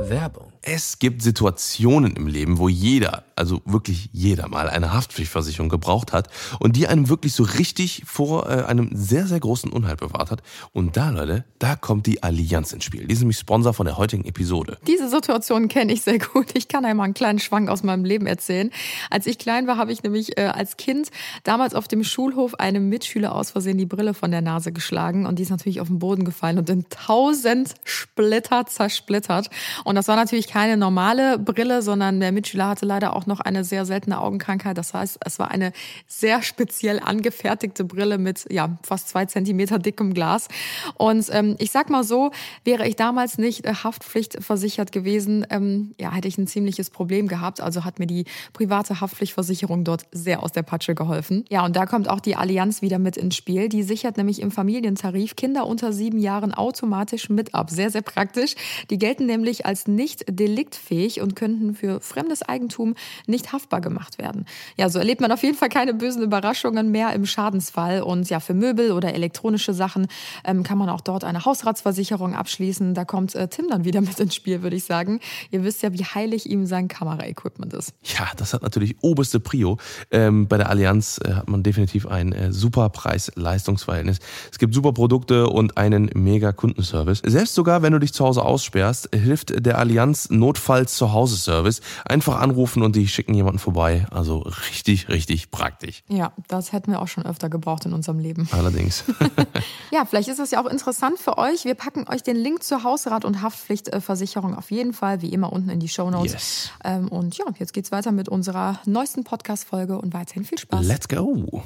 Werbung. Es gibt Situationen im Leben, wo jeder, also wirklich jeder mal eine Haftpflichtversicherung gebraucht hat und die einem wirklich so richtig vor äh, einem sehr, sehr großen Unheil bewahrt hat. Und da, Leute, da kommt die Allianz ins Spiel. Die ist nämlich Sponsor von der heutigen Episode. Diese Situation kenne ich sehr gut. Ich kann einmal einen kleinen Schwank aus meinem Leben erzählen. Als ich klein war, habe ich nämlich äh, als Kind damals auf dem Schulhof einem Mitschüler aus Versehen die Brille von der Nase geschlagen und die ist natürlich auf den Boden gefallen und in tausend Splitter zersplittert. Und das war natürlich keine normale Brille, sondern der Mitschüler hatte leider auch noch eine sehr seltene Augenkrankheit. Das heißt, es war eine sehr speziell angefertigte Brille mit ja fast zwei Zentimeter dickem Glas. Und ähm, ich sag mal so, wäre ich damals nicht äh, haftpflichtversichert gewesen, ähm, ja, hätte ich ein ziemliches Problem gehabt. Also hat mir die private Haftpflichtversicherung dort sehr aus der Patsche geholfen. Ja, und da kommt auch die Allianz wieder mit ins Spiel. Die sichert nämlich im Familientarif Kinder unter sieben Jahren automatisch mit ab. Sehr, sehr praktisch. Die gelten nämlich als nicht deliktfähig und könnten für fremdes Eigentum nicht haftbar gemacht werden. Ja, so erlebt man auf jeden Fall keine bösen Überraschungen mehr im Schadensfall. Und ja, für Möbel oder elektronische Sachen ähm, kann man auch dort eine Hausratsversicherung abschließen. Da kommt äh, Tim dann wieder mit ins Spiel, würde ich sagen. Ihr wisst ja, wie heilig ihm sein Kameraequipment ist. Ja, das hat natürlich oberste Prio. Ähm, bei der Allianz äh, hat man definitiv ein äh, super Preis-Leistungsverhältnis. Es gibt super Produkte und einen mega Kundenservice. Selbst sogar, wenn du dich zu Hause aussperrst, hilft der Allianz Notfalls zu Hause Service. Einfach anrufen und die schicken jemanden vorbei. Also richtig, richtig praktisch. Ja, das hätten wir auch schon öfter gebraucht in unserem Leben. Allerdings. Ja, vielleicht ist das ja auch interessant für euch. Wir packen euch den Link zur Hausrat- und Haftpflichtversicherung auf jeden Fall, wie immer, unten in die Show Notes. Yes. Ähm, und ja, jetzt geht's weiter mit unserer neuesten Podcast-Folge und weiterhin viel Spaß. Let's go.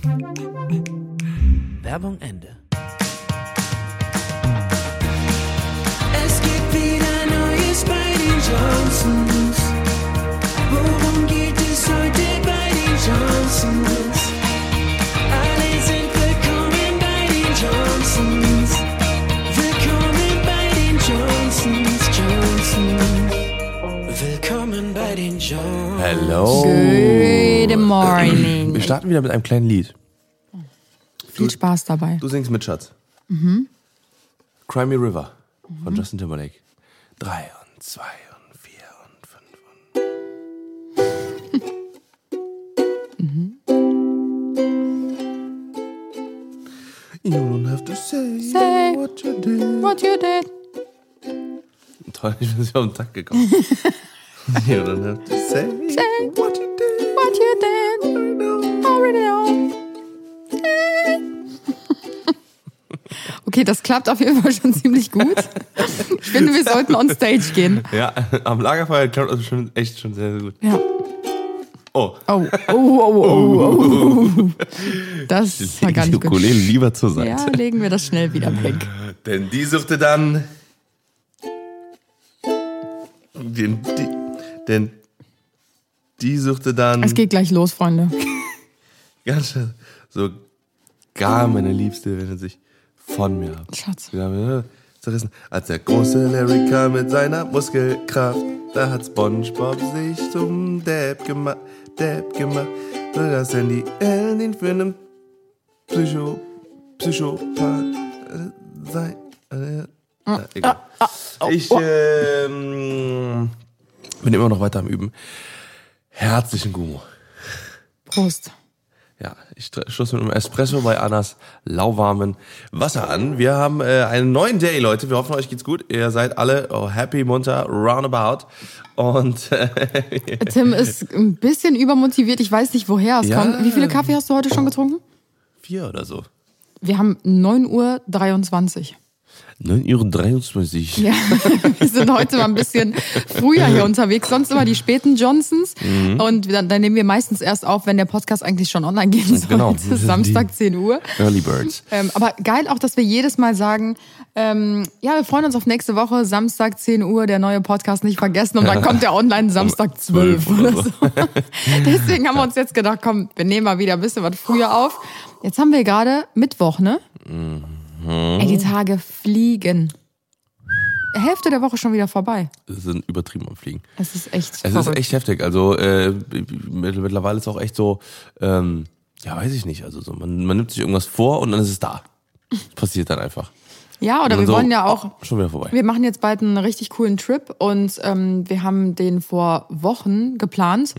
Werbung Ende. Johnsons. Worum geht es heute bei den Johnsons? Alle sind willkommen bei den Johnsons. Willkommen bei den Johnsons, Johnsons. Willkommen bei den Johnsons. Hello. Good morning. Wir starten wieder mit einem kleinen Lied. Viel Spaß dabei. Du singst mit, Schatz. Cry Me River von Justin Timberlake. Drei und zwei You don't have to say, Say what you did. What you did? Toll, ich bin nicht auf den Takt gekommen. you don't have to say, Say what you did. What you did? Already know. Okay, das klappt auf jeden Fall schon ziemlich gut. Ich finde, wir sollten on stage gehen. Ja, am Lagerfeuer klappt das schon echt schon sehr, sehr gut. Ja. Oh, Oh, oh, oh, oh, oh. Das war nicht gut. Ukulele lieber zur Seite. Ja, legen wir das schnell wieder weg. Denn die suchte dann. Den, die, denn die suchte dann. Es geht gleich los, Freunde. ganz schön. So gar meine Liebste wendet sich von mir ab. Schatz. Ja zerrissen. Als der große Larry kam mit seiner Muskelkraft, da hat SpongeBob sich zum Depp gemacht, Depp gemacht. So dass Sandy Ellen für einen Psycho, Psychopath äh, sei. Äh, äh, egal. Ich ähm, bin immer noch weiter am Üben. Herzlichen Gummo. Prost. Ja, ich stoße mit einem Espresso bei Annas lauwarmen Wasser an. Wir haben äh, einen neuen Day, Leute. Wir hoffen, euch geht's gut. Ihr seid alle oh, happy, munter, roundabout. Und äh, Tim ist ein bisschen übermotiviert. Ich weiß nicht, woher es Ja. kommt. Wie viele Kaffee hast du heute schon getrunken? vier oder so. Wir haben 9.23 Uhr. 9.23 Uhr. Ja, wir sind heute mal ein bisschen früher hier unterwegs. Sonst immer die späten Johnsons. Mhm. Und dann, dann nehmen wir meistens erst auf, wenn der Podcast eigentlich schon online gehen soll. Genau. Samstag 10 Uhr. Early Birds. Ähm, aber geil auch, dass wir jedes Mal sagen, ähm, ja, wir freuen uns auf nächste Woche, Samstag 10 Uhr, der neue Podcast nicht vergessen. Und dann kommt der online Samstag 12 12 oder so. Deswegen haben wir uns jetzt gedacht, komm, wir nehmen mal wieder ein bisschen was früher auf. Jetzt haben wir gerade Mittwoch, ne? Ey, die Tage fliegen. Hälfte der Woche schon wieder vorbei. Das sind übertrieben am Fliegen. Es ist echt Es verrückt. ist echt heftig. Also äh, mit- mittlerweile ist auch echt so, ähm, ja, weiß ich nicht. Also so, man, man nimmt sich irgendwas vor und dann ist es da. Passiert dann einfach. Ja, oder wir so, wollen ja auch. oh, schon wieder vorbei. Wir machen jetzt bald einen richtig coolen Trip und ähm, wir haben den vor Wochen geplant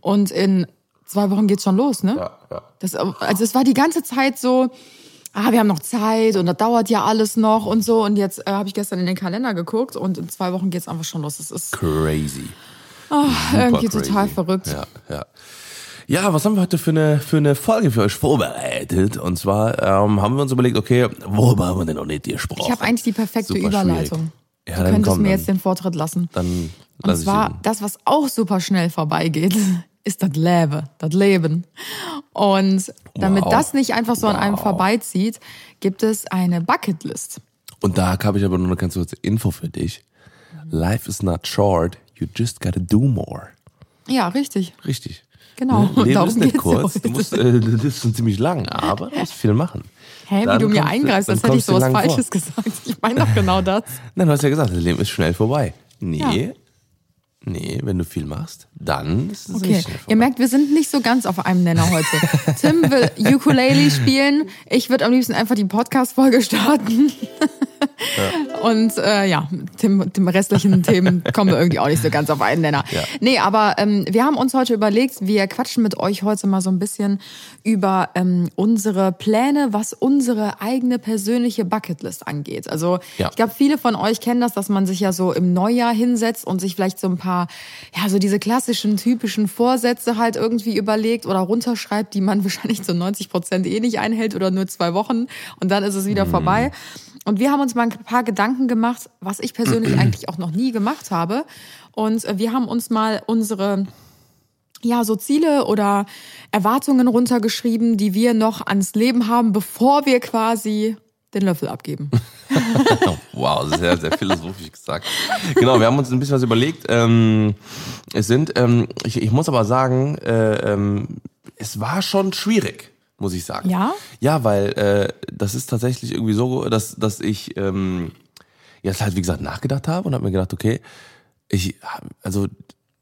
und in zwei Wochen geht's schon los, ne? Mhm. Ja, ja. Das, also es war die ganze Zeit so, ah, wir haben noch Zeit und das dauert ja alles noch und so. Und jetzt äh, habe ich gestern in den Kalender geguckt und in zwei Wochen geht's einfach schon los. Das ist Crazy. irgendwie Super total crazy. verrückt. Ja, ja. Ja, was haben wir heute für eine, für eine Folge für euch vorbereitet? Und zwar ähm, haben wir uns überlegt, okay, worüber haben wir denn noch nicht gesprochen? Ich habe eigentlich die perfekte Super Überleitung. Ja, du dann könntest komm, mir dann- jetzt den Vortritt lassen. Dann Und lass ich zwar, das, was auch super schnell vorbeigeht, ist das Leben, das Leben. Und damit Wow. das nicht einfach so an einem Wow. vorbeizieht, gibt es eine Bucketlist. Und da habe ich aber nur eine ganz kurze Info für dich. Life is not short, you just gotta do more. Ja, richtig. Richtig. Genau, Ne? Leben darum ist nicht kurz, heute. du musst, äh, das ist schon ziemlich lang, aber du musst viel machen. Hä, wie Dann du mir eingreifst, als hätte ich sowas lang vor. Falsches gesagt. Ich meine doch genau das. Nein, du hast ja gesagt, das Leben ist schnell vorbei. Nee, Ja. Nee, wenn du viel machst, dann ist es Okay, ihr merkt, wir sind nicht so ganz auf einem Nenner heute. Tim will Ukulele spielen. Ich würde am liebsten einfach die Podcast-Folge starten. Und äh, ja, dem, dem restlichen Themen kommen wir irgendwie auch nicht so ganz auf einen Nenner. Ja. Nee, aber ähm, wir haben uns heute überlegt, wir quatschen mit euch heute mal so ein bisschen über ähm, unsere Pläne, was unsere eigene persönliche Bucketlist angeht. Also Ja. ich glaube, viele von euch kennen das, dass man sich ja so im Neujahr hinsetzt und sich vielleicht so ein paar, ja, so diese klassischen, typischen Vorsätze halt irgendwie überlegt oder runterschreibt, die man wahrscheinlich zu 90 Prozent eh nicht einhält oder nur zwei Wochen und dann ist es wieder vorbei. Und wir haben uns mal ein paar Gedanken gemacht, was ich persönlich eigentlich auch noch nie gemacht habe. Und äh, wir haben uns mal unsere ja, so Ziele oder Erwartungen runtergeschrieben, die wir noch ans Leben haben, bevor wir quasi den Löffel abgeben. Wow, sehr, sehr philosophisch gesagt. Genau, wir haben uns ein bisschen was überlegt. Ähm, es sind, ähm, ich, ich muss aber sagen, äh, ähm, es war schon schwierig, muss ich sagen. Ja? Ja, weil äh, das ist tatsächlich irgendwie so, dass, dass ich ähm, jetzt halt, wie gesagt, nachgedacht habe und habe mir gedacht, okay, ich, also,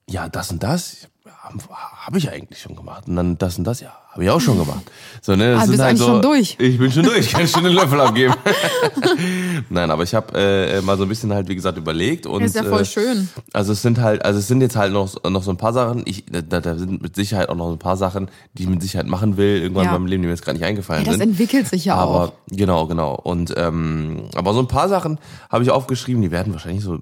ja, das und das habe hab ich eigentlich schon gemacht. Und dann das und das, ja, habe ich auch schon gemacht. So, ne, das Ah, bist halt eigentlich so, schon durch. Ich bin schon durch, ich kann schon den Löffel abgeben. Nein, aber ich habe äh, mal so ein bisschen halt, wie gesagt, überlegt. Und, Ist ja voll äh, schön. Also es sind halt, also es sind jetzt halt noch, noch so ein paar Sachen, ich, da, da sind mit Sicherheit auch noch ein paar Sachen, die ich mit Sicherheit machen will, irgendwann Ja. in meinem Leben, die mir jetzt gerade nicht eingefallen Ja, das sind. entwickelt sich ja aber auch. genau, genau. Und ähm, aber so ein paar Sachen habe ich aufgeschrieben, die werden wahrscheinlich so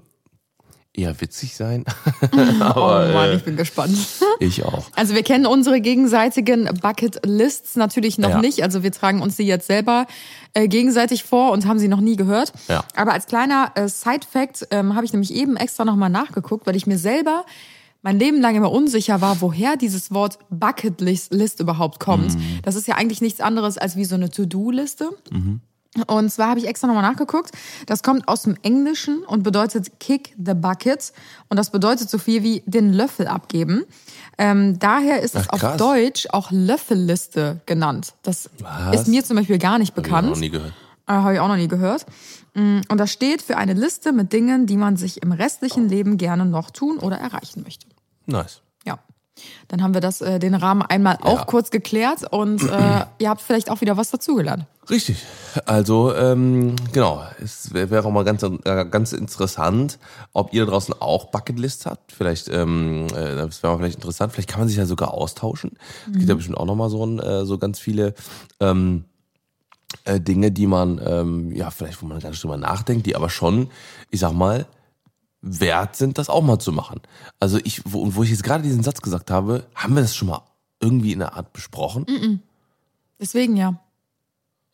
eher witzig sein. aber oh Mann, äh, ich bin gespannt. ich auch. Also wir kennen unsere gegenseitigen Bucket-Lists natürlich noch Ja. nicht. Also wir tragen uns die jetzt selber äh, gegenseitig vor und haben sie noch nie gehört. Ja. Aber als kleiner äh, Side-Fact ähm, habe ich nämlich eben extra nochmal nachgeguckt, weil ich mir selber mein Leben lang immer unsicher war, woher dieses Wort Bucket-List List überhaupt kommt. Mhm. Das ist ja eigentlich nichts anderes als wie so eine To-Do-Liste. Und zwar habe ich extra nochmal nachgeguckt. Das kommt aus dem Englischen und bedeutet kick the bucket. Und das bedeutet so viel wie den Löffel abgeben. Ähm, daher ist es Ach, auf krass. Deutsch auch Löffelliste genannt. Das Was? ist mir zum Beispiel gar nicht Hab ich bekannt. noch nie gehört. Äh, Habe ich auch noch nie gehört. Und das steht für eine Liste mit Dingen, die man sich im restlichen Leben gerne noch tun oder erreichen möchte. Nice. Dann haben wir das, äh, den Rahmen einmal auch Ja. kurz geklärt und äh, ihr habt vielleicht auch wieder was dazugelernt. Richtig. Also, ähm, genau. Es wäre wär auch mal ganz, äh, ganz interessant, ob ihr da draußen auch Bucketlists habt. Vielleicht, ähm, äh, das wäre mal vielleicht interessant. Vielleicht kann man sich ja sogar austauschen. Es gibt ja bestimmt auch nochmal so, ein, äh, so ganz viele ähm, äh, Dinge, die man, ähm, ja, vielleicht, wo man gar nicht drüber nachdenkt, die aber schon, ich sag mal, wert sind, das auch mal zu machen. Also ich, wo, wo ich jetzt gerade diesen Satz gesagt habe, haben wir das schon mal irgendwie in der Art besprochen? Deswegen ja.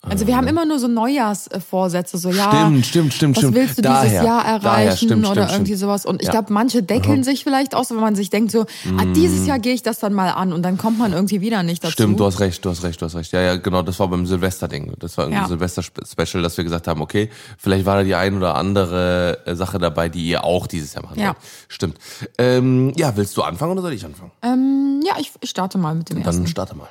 Also wir haben immer nur so Neujahrsvorsätze, so ja, Stimmt, stimmt, stimmt, was willst du Daher, dieses Jahr erreichen daher, stimmt, oder stimmt, irgendwie sowas. Und ich Ja. glaube, manche deckeln sich vielleicht aus, wenn man sich denkt so, ah, dieses Jahr gehe ich das dann mal an und dann kommt man irgendwie wieder nicht dazu. Stimmt, du hast recht, du hast recht, du hast recht. Ja, ja, genau, das war beim Silvester-Ding. Das war irgendwie Ja. ein Silvester-Special, dass wir gesagt haben, okay, vielleicht war da die ein oder andere äh, Sache dabei, die ihr auch dieses Jahr machen Ja. wollt. Stimmt. Ähm, ja, willst du anfangen oder soll ich anfangen? Ähm, ja, ich, ich starte mal mit dem ersten. Dann starte mal.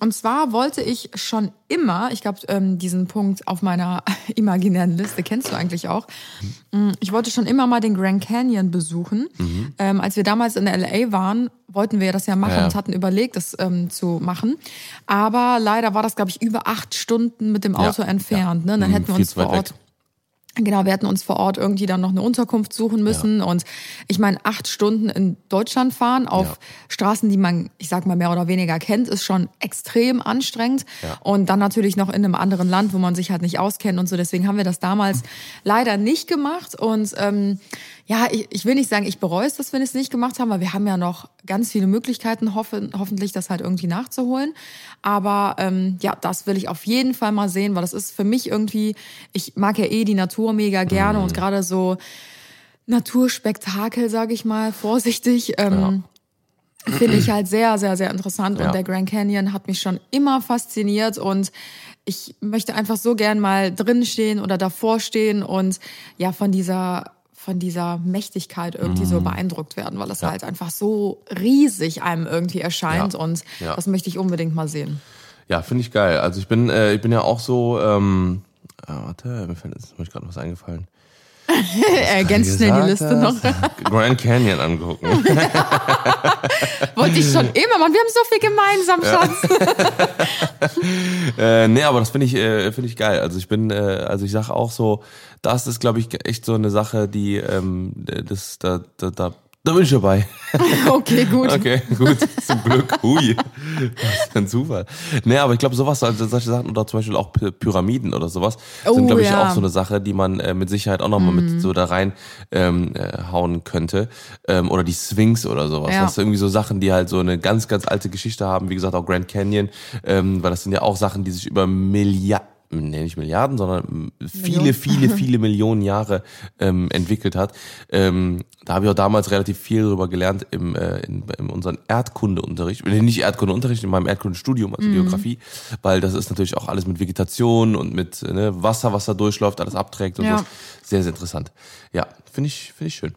Und zwar wollte ich schon immer, ich glaube, ähm, diesen Punkt auf meiner imaginären Liste kennst du eigentlich auch. Mm, Ich wollte schon immer mal den Grand Canyon besuchen. Ähm, als wir damals in LA waren, wollten wir ja das ja machen Ja. und hatten überlegt, das ähm, zu machen. Aber leider war das, glaube ich, über acht Stunden mit dem Ja, Auto entfernt. ja. Ne? Dann Mhm, hätten wir uns vor Ort weg. Genau, wir hätten uns vor Ort irgendwie dann noch eine Unterkunft suchen müssen. Und ich meine, acht Stunden in Deutschland fahren auf Ja. Straßen, die man, ich sag mal, mehr oder weniger kennt, ist schon extrem anstrengend. Ja. Und dann natürlich noch in einem anderen Land, wo man sich halt nicht auskennt und so. Deswegen haben wir das damals leider nicht gemacht. Und ähm, ja, ich, ich will nicht sagen, ich bereue es, dass wir es nicht gemacht haben, weil wir haben ja noch ganz viele Möglichkeiten, hoffe, hoffentlich das halt irgendwie nachzuholen. Aber ähm, ja, das will ich auf jeden Fall mal sehen, weil das ist für mich irgendwie, ich mag ja eh die Natur mega gerne und gerade so Naturspektakel, sage ich mal, vorsichtig. Ähm, Finde ich halt sehr, sehr, sehr interessant. Ja. Und der Grand Canyon hat mich schon immer fasziniert und ich möchte einfach so gern mal drin stehen oder davor stehen und ja, von dieser von dieser Mächtigkeit irgendwie Mhm. so beeindruckt werden, weil das halt einfach so riesig einem irgendwie erscheint Ja. und Ja. das möchte ich unbedingt mal sehen. Ja, finde ich geil. Also ich bin, äh, ich bin ja auch so, ähm, ah, warte, mir fällt jetzt gerade was eingefallen. Ergänzt schnell die Liste noch. hast, Grand Canyon angucken. Wollte ich schon immer, Mann. Wir haben so viel gemeinsam, Schatz. äh, nee, aber das finde ich, äh, finde ich geil. Also ich bin, äh, also ich sage auch so, das ist, glaube ich, echt so eine Sache, die, ähm, das, da, da, da, da bin ich dabei. Okay, gut. Okay, gut, zum Glück. Hui, was für ein Zufall. Nee, aber ich glaube, sowas, also solche Sachen oder zum Beispiel auch Py- Pyramiden oder sowas, Oh, sind, glaube ich, ja. auch so eine Sache, die man äh, mit Sicherheit auch nochmal Mhm. mit so da rein ähm, äh, hauen könnte. Ähm, oder die Sphinx oder sowas. Ja. Das sind irgendwie so Sachen, die halt so eine ganz, ganz alte Geschichte haben. Wie gesagt, auch Grand Canyon, ähm, weil das sind ja auch Sachen, die sich über Milliarden nee, nicht Milliarden, sondern viele, Millionen. viele, viele Millionen Jahre ähm, entwickelt hat. Ähm, da habe ich auch damals relativ viel darüber gelernt im, äh, in, in unserem Erdkundeunterricht, nee, nicht Erdkundeunterricht, in meinem Erdkundestudium, also Geografie, weil das ist natürlich auch alles mit Vegetation und mit äh, ne, Wasser, was da durchläuft, alles abträgt und Ja. so. Sehr, sehr interessant. Ja, finde ich, finde ich schön.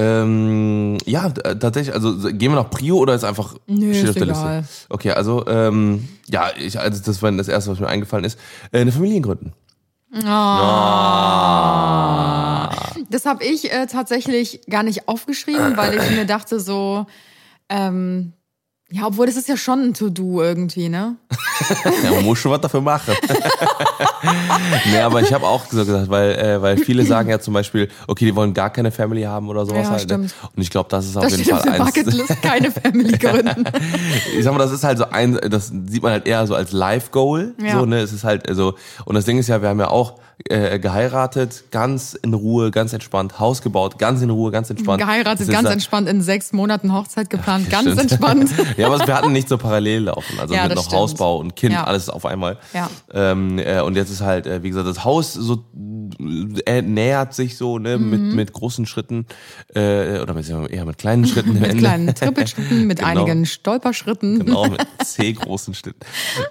Ähm, ja, t- tatsächlich, also gehen wir nach Prio oder ist einfach Nö, steht ist auf der egal. Liste? Okay, also ähm, ja, ich, also das war das erste, was mir eingefallen ist. Äh, eine Familie gründen. Ah. Das habe ich äh, tatsächlich gar nicht aufgeschrieben, weil ich mir dachte so, ähm, ja, obwohl das ist ja schon ein To-Do irgendwie, ne? Ja, man muss schon was dafür machen. nee, aber ich habe auch so gesagt, weil, äh, weil viele sagen ja zum Beispiel, okay, die wollen gar keine Family haben oder sowas Ja, halt. stimmt. Ne? Und ich glaube, das ist auf Das jeden auf Fall der eins. Bucketlist, keine Family gründen. ich sag mal, das ist halt so ein, das sieht man halt eher so als Life-Goal. Ja. So, ne? Es ist halt, also, und das Ding ist ja, wir haben ja auch äh, geheiratet, ganz in Ruhe, ganz entspannt, Haus gebaut, ganz in Ruhe, ganz entspannt. Geheiratet, ganz entspannt, in sechs Monaten Hochzeit geplant, ganz Stimmt. entspannt. Ja, aber wir hatten nicht so parallel laufen. Also Ja, mit noch stimmt. Hausbau und Kind, Ja. alles auf einmal. Ja. Ähm, äh, und jetzt ist halt, äh, wie gesagt, das Haus so äh, nähert sich so ne, mit, mit großen Schritten äh, oder mit, eher mit kleinen Schritten Mhm. Mit Ende. kleinen Trippelschritten, mit Genau. einigen Stolperschritten. Genau, mit C großen Schritten.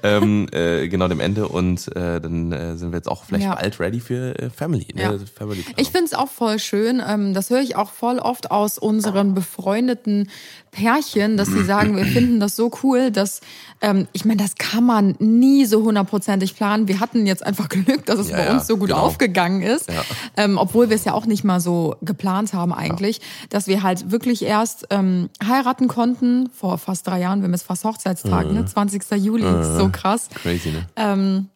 ähm, äh, genau dem Ende. Und äh, dann äh, sind wir jetzt auch vielleicht Ja. bald ready für äh, Family. Ne? Ja. Family Ich finde es auch voll schön. Ähm, das höre ich auch voll oft aus unseren befreundeten Pärchen, dass sie sagen, wir finden das so cool, dass ähm, ich meine, das kann man nie so hundertprozentig planen. Wir hatten jetzt einfach Glück, dass es Ja, bei ja, uns so gut genau. aufgegangen ist, Ja. ähm, obwohl wir es ja auch nicht mal so geplant haben eigentlich, dass wir halt wirklich erst ähm, heiraten konnten vor fast drei Jahren. Wir haben jetzt fast Hochzeitstag, ne? 20. Juli, ist so krass. Crazy, ne? Ähm,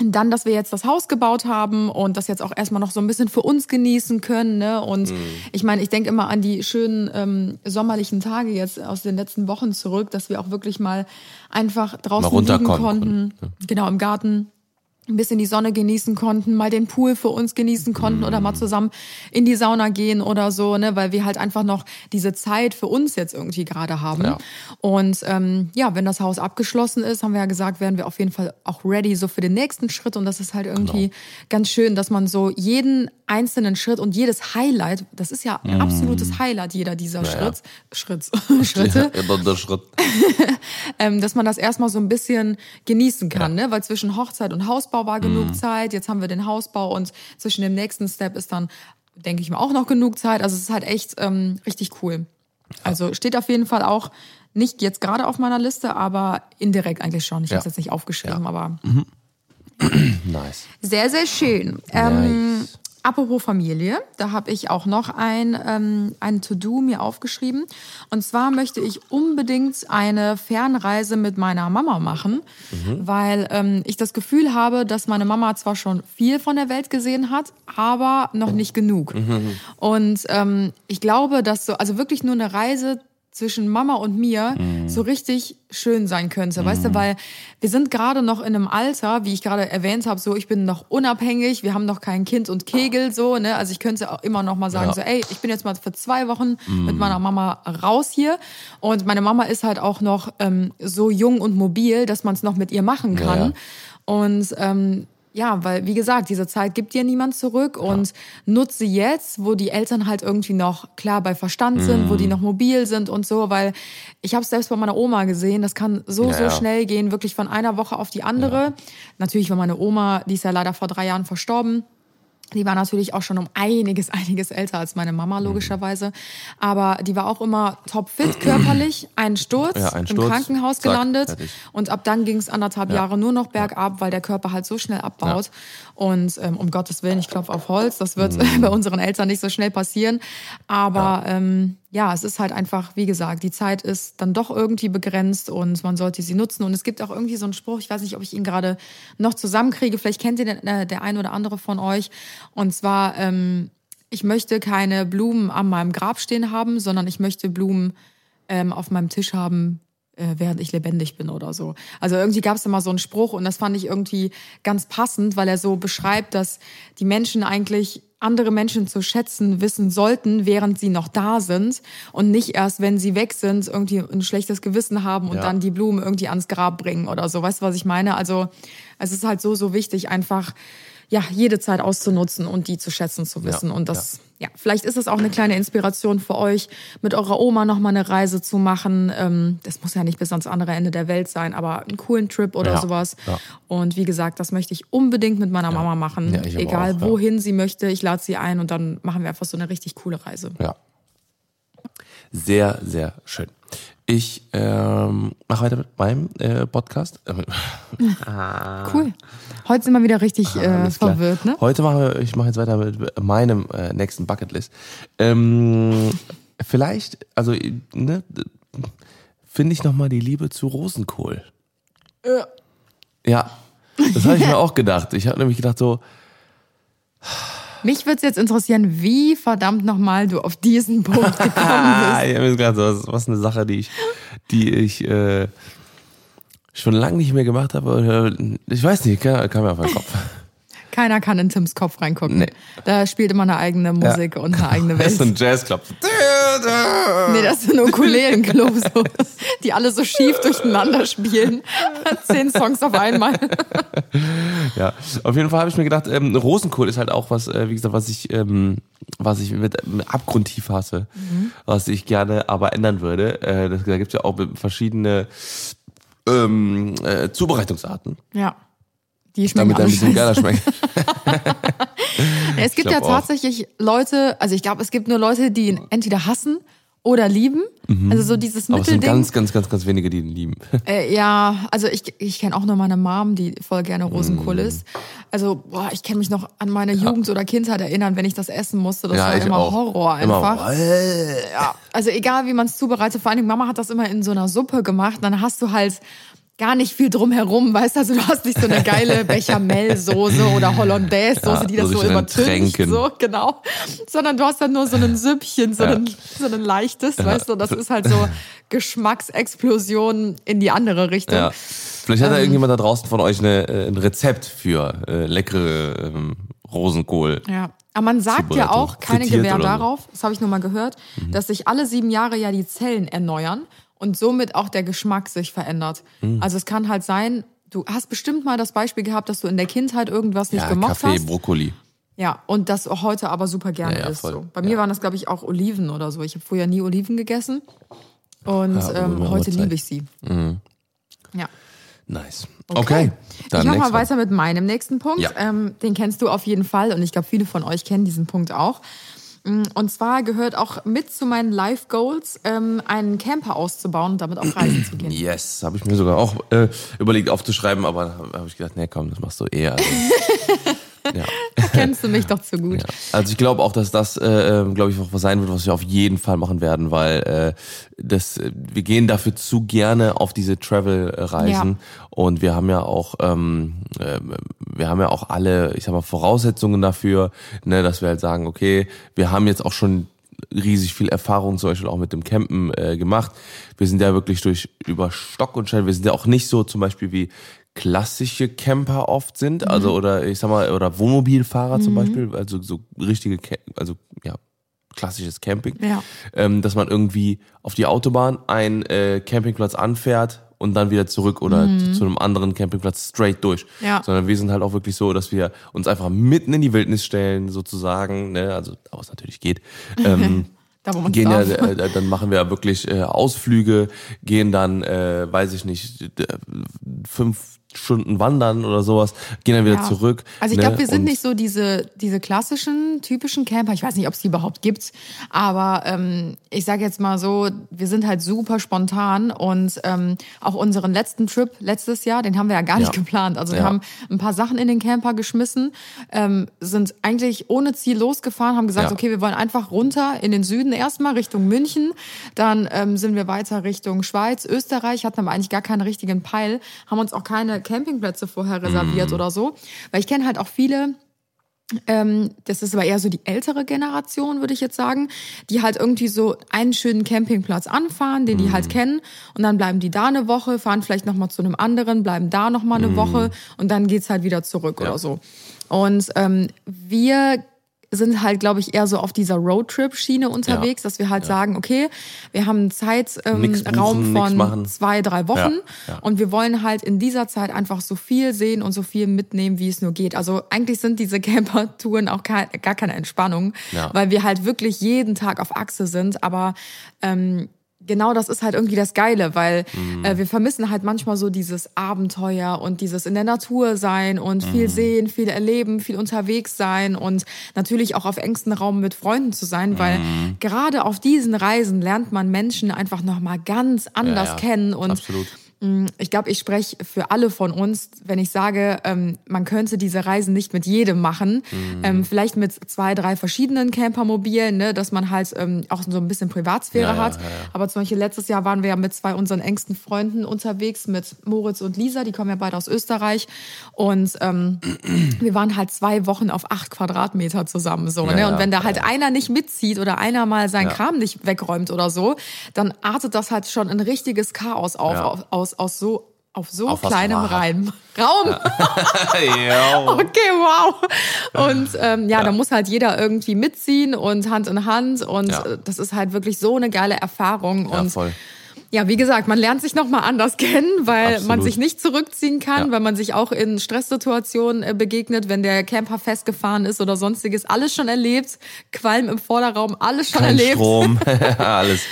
und dann, dass wir jetzt das Haus gebaut haben und das jetzt auch erstmal noch so ein bisschen für uns genießen können. Ne? Und Mhm. ich meine, ich denke immer an die schönen ähm, sommerlichen Tage jetzt aus den letzten Wochen zurück, dass wir auch wirklich mal einfach draußen Mal liegen konnten. konnten. Genau, im Garten ein bisschen die Sonne genießen konnten, mal den Pool für uns genießen konnten oder mal zusammen in die Sauna gehen oder so, ne, weil wir halt einfach noch diese Zeit für uns jetzt irgendwie gerade haben. Ja. Und ähm, ja, wenn das Haus abgeschlossen ist, haben wir ja gesagt, werden wir auf jeden Fall auch ready so für den nächsten Schritt. Und das ist halt irgendwie Genau. ganz schön, dass man so jeden einzelnen Schritt und jedes Highlight, das ist ja ein absolutes Highlight jeder dieser Mhm. Naja. Schritt, Schritts, Schritte, Ja, der- der Schritt. ähm, dass man das erstmal so ein bisschen genießen kann, ne? Weil zwischen Hochzeit und Hausbau war genug Zeit. Jetzt haben wir den Hausbau und zwischen dem nächsten Step ist dann, denke ich mal, auch noch genug Zeit. Also es ist halt echt ähm, richtig cool. Also steht auf jeden Fall auch nicht jetzt gerade auf meiner Liste, aber indirekt eigentlich schon. Ich Ja. habe es jetzt nicht aufgeschrieben, aber Nice. sehr, sehr schön. Ähm, nice. Apropos Familie, da habe ich auch noch ein, ähm, ein To-Do mir aufgeschrieben. Und zwar möchte ich unbedingt eine Fernreise mit meiner Mama machen, weil ähm, ich das Gefühl habe, dass meine Mama zwar schon viel von der Welt gesehen hat, aber noch nicht genug. Und ähm, ich glaube, dass so, also wirklich nur eine Reise zwischen Mama und mir so richtig schön sein könnte, weißt du, weil wir sind gerade noch in einem Alter, wie ich gerade erwähnt habe, so ich bin noch unabhängig, wir haben noch kein Kind und Kegel so, ne? Also ich könnte auch immer noch mal sagen Ja. so, ey, ich bin jetzt mal für zwei Wochen mit meiner Mama raus hier und meine Mama ist halt auch noch ähm, so jung und mobil, dass man es noch mit ihr machen kann. Ja, ja. Und ähm, ja, weil wie gesagt, diese Zeit gibt dir niemand zurück und nutze jetzt, wo die Eltern halt irgendwie noch klar bei Verstand sind, wo Mhm. die noch mobil sind und so, weil ich habe selbst bei meiner Oma gesehen, das kann so Ja, so ja. schnell gehen, wirklich von einer Woche auf die andere. Natürlich war meine Oma, die ist ja leider vor drei Jahren verstorben. Die war natürlich auch schon um einiges, einiges älter als meine Mama, Mhm. logischerweise. Aber die war auch immer topfit körperlich. Ein Sturz, Ja, ein im Sturz, Krankenhaus zack, gelandet. fertig. Und ab dann ging es anderthalb Jahre nur noch bergab, weil der Körper halt so schnell abbaut. Und ähm, um Gottes Willen, ich klopfe auf Holz, das wird Mhm. bei unseren Eltern nicht so schnell passieren. Aber ja. Ähm, ja, es ist halt einfach, wie gesagt, die Zeit ist dann doch irgendwie begrenzt und man sollte sie nutzen. Und es gibt auch irgendwie so einen Spruch, ich weiß nicht, ob ich ihn gerade noch zusammenkriege, vielleicht kennt ihr den, äh, der ein oder andere von euch. Und zwar, ähm, ich möchte keine Blumen an meinem Grab stehen haben, sondern ich möchte Blumen ähm, auf meinem Tisch haben, äh, während ich lebendig bin oder so. Also irgendwie gab es immer so einen Spruch und das fand ich irgendwie ganz passend, weil er so beschreibt, dass die Menschen eigentlich andere Menschen zu schätzen wissen sollten, während sie noch da sind und nicht erst, wenn sie weg sind, irgendwie ein schlechtes Gewissen haben und Ja. dann die Blumen irgendwie ans Grab bringen oder so. Weißt du, was ich meine? Also es ist halt so, so wichtig, einfach ja, jede Zeit auszunutzen und die zu schätzen zu wissen. Ja, und das, ja. Vielleicht ist es auch eine kleine Inspiration für euch, mit eurer Oma nochmal eine Reise zu machen. Ähm, das muss ja nicht bis ans andere Ende der Welt sein, aber einen coolen Trip oder Ja, sowas. ja. Und wie gesagt, das möchte ich unbedingt mit meiner Mama machen. Ja, ich aber Egal auch, ja. wohin sie möchte, ich lade sie ein und dann machen wir einfach so eine richtig coole Reise. Ja. Sehr, sehr schön. Ich ähm, mache weiter mit meinem äh, Podcast. Cool. Heute sind wir wieder richtig äh, Ah. Klar. verwirrt, ne? Heute machen wir, ich mache jetzt weiter mit meinem äh, nächsten Bucketlist. Ähm, vielleicht, also ne, finde ich noch mal die Liebe zu Rosenkohl. Ja, das habe ich mir auch gedacht. Ich habe nämlich gedacht so, Mich würde es jetzt interessieren, wie verdammt nochmal du auf diesen Punkt gekommen bist. habe mir gedacht, so, das was eine Sache, die ich, die ich äh, schon lange nicht mehr gemacht habe. Äh, Ich weiß nicht, kam, kam mir auf den Kopf. Keiner kann in Tims Kopf reingucken. Nee. Da spielt immer eine eigene Musik und eine eigene Das ist Welt. ein Jazzclub. Nee, das sind Ukulelenklubs, so, die alle so schief durcheinander spielen. Zehn Songs auf einmal. Ja, auf jeden Fall habe ich mir gedacht, ähm, Rosenkohl ist halt auch was, äh, wie gesagt, was ich, ähm, was ich mit, mit abgrundtief hasse, was ich gerne aber ändern würde. Äh, das, da gibt es ja auch verschiedene ähm, äh, Zubereitungsarten, Ja. Die schmecken damit er ein bisschen geiler schmeckt. Es gibt ja tatsächlich Leute, also ich glaube, es gibt nur Leute, die ihn entweder hassen oder lieben. Also so dieses Mhm. Aber es sind Mittelding. ganz, ganz, ganz, ganz wenige, die ihn lieben. Äh, ja, also ich, ich kenne auch nur meine Mom, die voll gerne Rosenkohl Mm. isst. Also, boah, ich kann mich noch an meine Jugend oder Kindheit erinnern, wenn ich das essen musste. Das ja, war immer auch. Horror einfach. Immer, äh, Ja, also egal wie man es zubereitet, vor allen Dingen Mama hat das immer in so einer Suppe gemacht, dann hast du halt gar nicht viel drumherum, weißt du, also du hast nicht so eine geile Bechamel-Soße oder Hollandaise-Soße, Ja, die das so so übertüncht, so, genau, sondern du hast dann nur so ein Süppchen, so, Ja. ein, so ein leichtes, weißt du, das ist halt so Geschmacksexplosion in die andere Richtung. ja. Vielleicht hat da irgendjemand da draußen von euch eine, äh, ein Rezept für äh, leckere ähm, Rosenkohl. Ja. Aber man sagt ja auch, keine Gewähr. Mhm. darauf, das habe ich nur mal gehört, dass sich alle sieben Jahre ja die Zellen erneuern und somit auch der Geschmack sich verändert. Mhm. Also es kann halt sein, du hast bestimmt mal das Beispiel gehabt, dass du in der Kindheit irgendwas nicht Ja, gemocht Kaffee, hast. Brokkoli. Ja, und das auch heute aber super gerne Ja, ja, ist. So. Bei mir waren das, glaube ich, auch Oliven oder so. Ich habe früher nie Oliven gegessen. Und ähm, heute. Mhm. liebe ich sie. Ja. Nice. Okay. Dann ich mach mal weiter mit meinem nächsten Punkt. Ja. Ähm, den kennst du auf jeden Fall und ich glaube, viele von euch kennen diesen Punkt auch. Mm, Und zwar gehört auch mit zu meinen Life Goals, ähm, einen Camper auszubauen und damit auf Reisen zu gehen. Yes, habe ich mir sogar auch äh, überlegt aufzuschreiben, aber habe ich gedacht, nee, komm, das machst du eher. Also, Ja. Da kennst du mich doch zu gut. Ja. Also ich glaube auch, dass das, äh, glaube ich, auch was sein wird, was wir auf jeden Fall machen werden, weil äh, das, äh, wir gehen dafür zu gerne auf diese Travel-Reisen Ja. und wir haben ja auch, ähm, äh, wir haben ja auch alle, ich sag mal, Voraussetzungen dafür, ne, dass wir halt sagen, okay, wir haben jetzt auch schon riesig viel Erfahrung zum Beispiel auch mit dem Campen äh, gemacht. Wir sind ja wirklich durch über Stock und Stein. Wir sind ja auch nicht so zum Beispiel wie klassische Camper oft sind, Mhm. also oder ich sag mal oder Wohnmobilfahrer zum Beispiel, also so richtige, also ja klassisches Camping, Ja. ähm, dass man irgendwie auf die Autobahn einen äh, Campingplatz anfährt und dann wieder zurück oder zu, zu einem anderen Campingplatz straight durch. Mhm. Ja. Sondern wir sind halt auch wirklich so, dass wir uns einfach mitten in die Wildnis stellen, sozusagen, ne? also da wo es natürlich geht. Ähm, Da, gehen ja, äh, dann machen wir wirklich äh, Ausflüge, gehen dann, äh, weiß ich nicht, fünf Stunden wandern oder sowas, gehen dann wieder Ja. zurück. Also ich ne? glaube, wir sind Und- nicht so diese, diese klassischen, typischen Camper. Ich weiß nicht, ob es die überhaupt gibt. Aber ähm, ich sage jetzt mal so, wir sind halt super spontan. Und ähm, auch unseren letzten Trip letztes Jahr, den haben wir ja gar nicht Ja. geplant. Also wir Ja. haben ein paar Sachen in den Camper geschmissen, ähm, sind eigentlich ohne Ziel losgefahren, haben gesagt, okay, wir wollen einfach runter in den Süden erstmal Richtung München. Dann ähm, sind wir weiter Richtung Schweiz, Österreich, hatten aber eigentlich gar keinen richtigen Peil, haben uns auch keine Campingplätze vorher reserviert Mhm. oder so. Weil ich kenne halt auch viele, ähm, das ist aber eher so die ältere Generation, würde ich jetzt sagen, die halt irgendwie so einen schönen Campingplatz anfahren, den die Mhm. halt kennen und dann bleiben die da eine Woche, fahren vielleicht nochmal zu einem anderen, bleiben da nochmal eine Woche und dann geht's halt wieder zurück Mhm. Ja. oder so. Und ähm, wir sind halt, glaube ich, eher so auf dieser Roadtrip-Schiene unterwegs, dass wir halt sagen, okay, wir haben einen Zeitraum ähm, von zwei, drei Wochen Ja, ja. und wir wollen halt in dieser Zeit einfach so viel sehen und so viel mitnehmen, wie es nur geht. Also eigentlich sind diese Camper-Touren auch kein, gar keine Entspannung, Ja. weil wir halt wirklich jeden Tag auf Achse sind. Aber ähm, genau das ist halt irgendwie das Geile, weil Mhm. äh, wir vermissen halt manchmal so dieses Abenteuer und dieses in der Natur sein und Mhm. viel sehen, viel erleben, viel unterwegs sein und natürlich auch auf engstem Raum mit Freunden zu sein, weil Mhm. gerade auf diesen Reisen lernt man Menschen einfach nochmal ganz anders ja, kennen und Absolut. Mm, Ich glaube, ich spreche für alle von uns, wenn ich sage, ähm, man könnte diese Reisen nicht mit jedem machen. Mhm. Vielleicht mit zwei, drei verschiedenen Campermobilen, ne, dass man halt ähm, auch so ein bisschen Privatsphäre Ja, hat. ja, ja. Aber zum Beispiel letztes Jahr waren wir ja mit zwei unseren engsten Freunden unterwegs, mit Moritz und Lisa, die kommen ja beide aus Österreich. Und ähm, wir waren halt zwei Wochen auf acht Quadratmeter zusammen. so. ne? Und wenn da halt einer nicht mitzieht oder einer mal seinen. Kram nicht wegräumt oder so, dann artet das halt schon ein richtiges Chaos auf, Ja. Auf, aus, so auf so Auf kleinem. Raum. ja. Okay, wow. Und ähm, ja, da muss halt jeder irgendwie mitziehen und Hand in Hand. Und Ja. äh, das ist halt wirklich so eine geile Erfahrung. Ja, Und voll. ja, wie gesagt, man lernt sich nochmal anders kennen, weil Absolut. man sich nicht zurückziehen kann, Ja. weil man sich auch in Stresssituationen äh, begegnet, wenn der Camper festgefahren ist oder sonstiges. Alles schon erlebt. Qualm im Vorderraum, alles schon Kein erlebt. Strom, alles.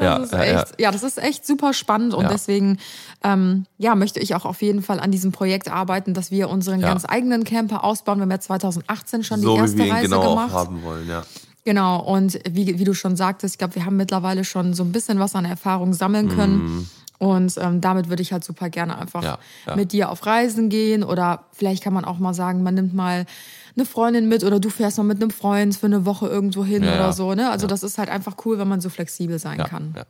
Ja, Das ist ja, echt, ja. das ist echt super spannend und deswegen ähm, ja, möchte ich auch auf jeden Fall an diesem Projekt arbeiten, dass wir unseren ganz eigenen Camper ausbauen. Wir haben ja 2018 schon So die wie erste wir ihn Reise genau gemacht. auch haben wollen, ja. Genau, und wie, wie du schon sagtest, ich glaube, wir haben mittlerweile schon so ein bisschen was an Erfahrung sammeln können. Und ähm, damit würde ich halt super gerne einfach. Ja, ja. mit dir auf Reisen gehen. Oder vielleicht kann man auch mal sagen, man nimmt mal eine Freundin mit oder du fährst mal mit einem Freund für eine Woche irgendwo hin Ja, oder so. Ne? Also das ist halt einfach cool, wenn man so flexibel sein kann. ja.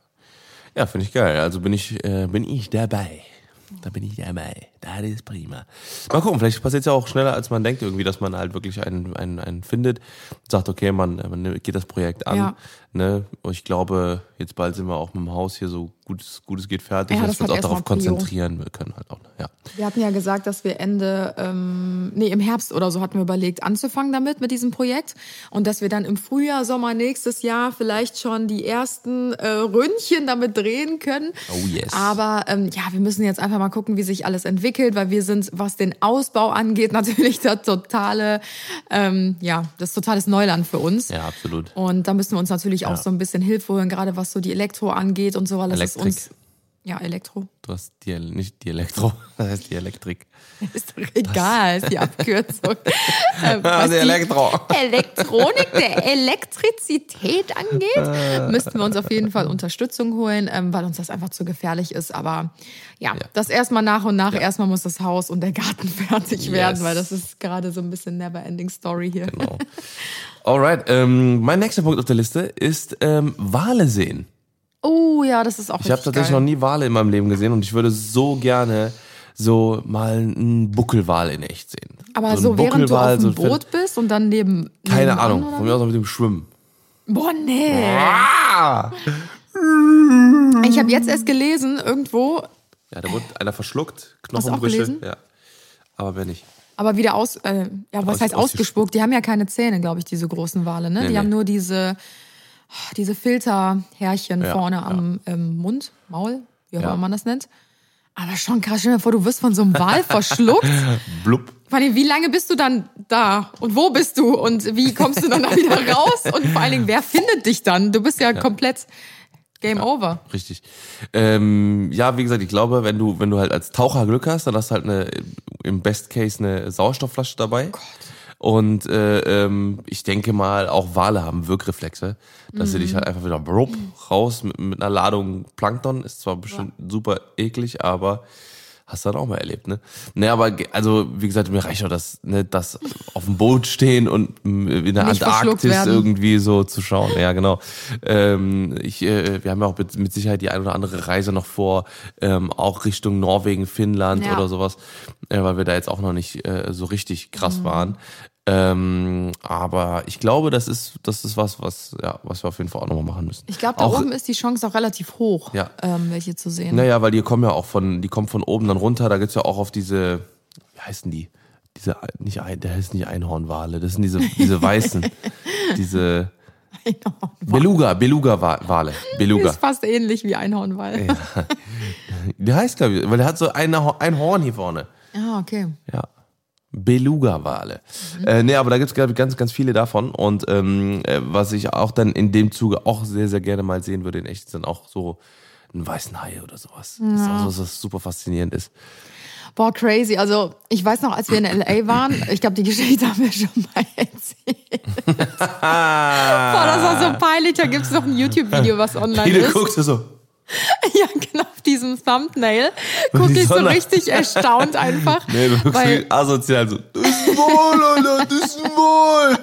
ja finde ich geil. Also bin ich, äh, bin ich dabei. Da bin ich dabei. Das ist prima. Mal gucken, vielleicht passiert es ja auch schneller, als man denkt, irgendwie, dass man halt wirklich einen, einen, einen findet, sagt, okay, man, man geht das Projekt an. Ja. Ne? Und ich glaube, jetzt bald sind wir auch mit dem Haus hier so gut es gut es geht fertig, Ja, dass das wir uns auch darauf konzentrieren wir können halt auch. Ja. Wir hatten ja gesagt, dass wir Ende, ähm, nee, im Herbst oder so hatten wir überlegt, anzufangen damit, mit diesem Projekt. Und dass wir dann im Frühjahr, Sommer nächstes Jahr vielleicht schon die ersten äh, Ründchen damit drehen können. Oh yes. Aber ähm, ja, wir müssen jetzt einfach mal gucken, wie sich alles entwickelt, weil wir sind, was den Ausbau angeht, natürlich der totale, ähm, ja, das totales Neuland für uns. Ja, absolut. Und da müssen wir uns natürlich auch Ja. so ein bisschen Hilfe holen, gerade was so die Elektro angeht und so, weil das ist Elektrik. uns Ja, Elektro. Du hast die, nicht die Elektro, das heißt die Elektrik. Ist doch egal, ist die Abkürzung. Ähm, was die Elektro. Elektronik der Elektrizität angeht, müssten wir uns auf jeden Fall Unterstützung holen, ähm, weil uns das einfach zu gefährlich ist. Aber ja, das erstmal nach und nach. Erstmal muss das Haus und der Garten fertig werden, Yes. weil das ist gerade so ein bisschen Never-Ending Story hier. Genau. Alright, ähm, mein nächster Punkt auf der Liste ist ähm, Wale sehen. Oh ja, das ist auch Ich habe tatsächlich noch nie Wale in meinem Leben gesehen und ich würde so gerne so mal einen Buckelwal in echt sehen. Aber ein so, während du auf dem Fett- Boot bist und dann neben. Keine Ahnung, von mir aus auch mit dem Schwimmen. Boah, nee. Ah! Ich habe jetzt erst gelesen, irgendwo, Ja, da wurde einer verschluckt, Knochenbrüche. Ja. Aber wer nicht. aber wieder aus. Äh, ja, was Aus- heißt ausgespuckt. ausgespuckt? Die haben ja keine Zähne, glaube ich, diese großen Wale, ne? Nee, die nee. haben nur diese, diese Filterhärchen Ja, vorne ja. am ähm, Mund, Maul, wie auch Ja. immer man das nennt. Aber schon krass, stell dir vor, du wirst von so einem Wal verschluckt. Blub. Vor allem, wie lange bist du dann da? Und wo bist du? Und wie kommst du dann da wieder raus? Und vor allen Dingen, wer findet dich dann? Du bist ja, komplett Game over. Richtig. Ähm, ja, wie gesagt, ich glaube, wenn du, wenn du halt als Taucher Glück hast, dann hast du halt eine, im Best Case eine Sauerstoffflasche dabei. Und äh, ähm, ich denke mal, auch Wale haben Wirkreflexe, dass sie dich halt einfach wieder brupp, raus mit, mit einer Ladung Plankton. Ist zwar bestimmt super eklig, aber hast du dann auch mal erlebt, ne? Ne, aber also wie gesagt, mir reicht auch das, ne, das auf dem Boot stehen und in der Nicht Antarktis irgendwie so zu schauen. Ja, genau. Ähm, ich, äh, wir haben ja auch mit, mit Sicherheit die ein oder andere Reise noch vor, ähm, auch Richtung Norwegen, Finnland Ja. oder sowas, äh, weil wir da jetzt auch noch nicht äh, so richtig krass Mhm. waren. Ähm, aber ich glaube, das ist, das ist was, was, ja, was wir auf jeden Fall auch nochmal machen müssen. Ich glaube, da auch, oben ist die Chance auch relativ hoch, Ja. ähm, welche zu sehen. Naja, weil die kommen ja auch von, die kommen von oben dann runter. Da gibt's ja auch auf diese, wie heißen die? Diese, nicht der heißt nicht Einhornwale, das sind diese, diese weißen, diese Beluga, Beluga-Wale, Beluga. Ist fast ähnlich wie Einhornwal. Der heißt, glaube ich, weil der hat so ein, ein Horn hier vorne. Ah, okay. Ja. Beluga-Wale. Äh, nee, aber da gibt's glaub ich, ganz, ganz viele davon. Und ähm, äh, was ich auch dann in dem Zuge auch sehr, sehr gerne mal sehen würde in echt, sind auch so einen weißen Hai oder sowas. Das ist auch so, was super faszinierend ist. Boah, crazy. Also, ich weiß noch, als wir in L.A. waren, ich glaube, die Geschichte haben wir schon mal erzählt. Boah, das war so peinlich. Da gibt's noch ein YouTube-Video, was online Viele ist. guckst du so. Ja, genau, auf diesem Thumbnail gucke ich so richtig erstaunt einfach. Nee, du guckst weil, asozial so. Das ist wohl, Alter, das ist wohl.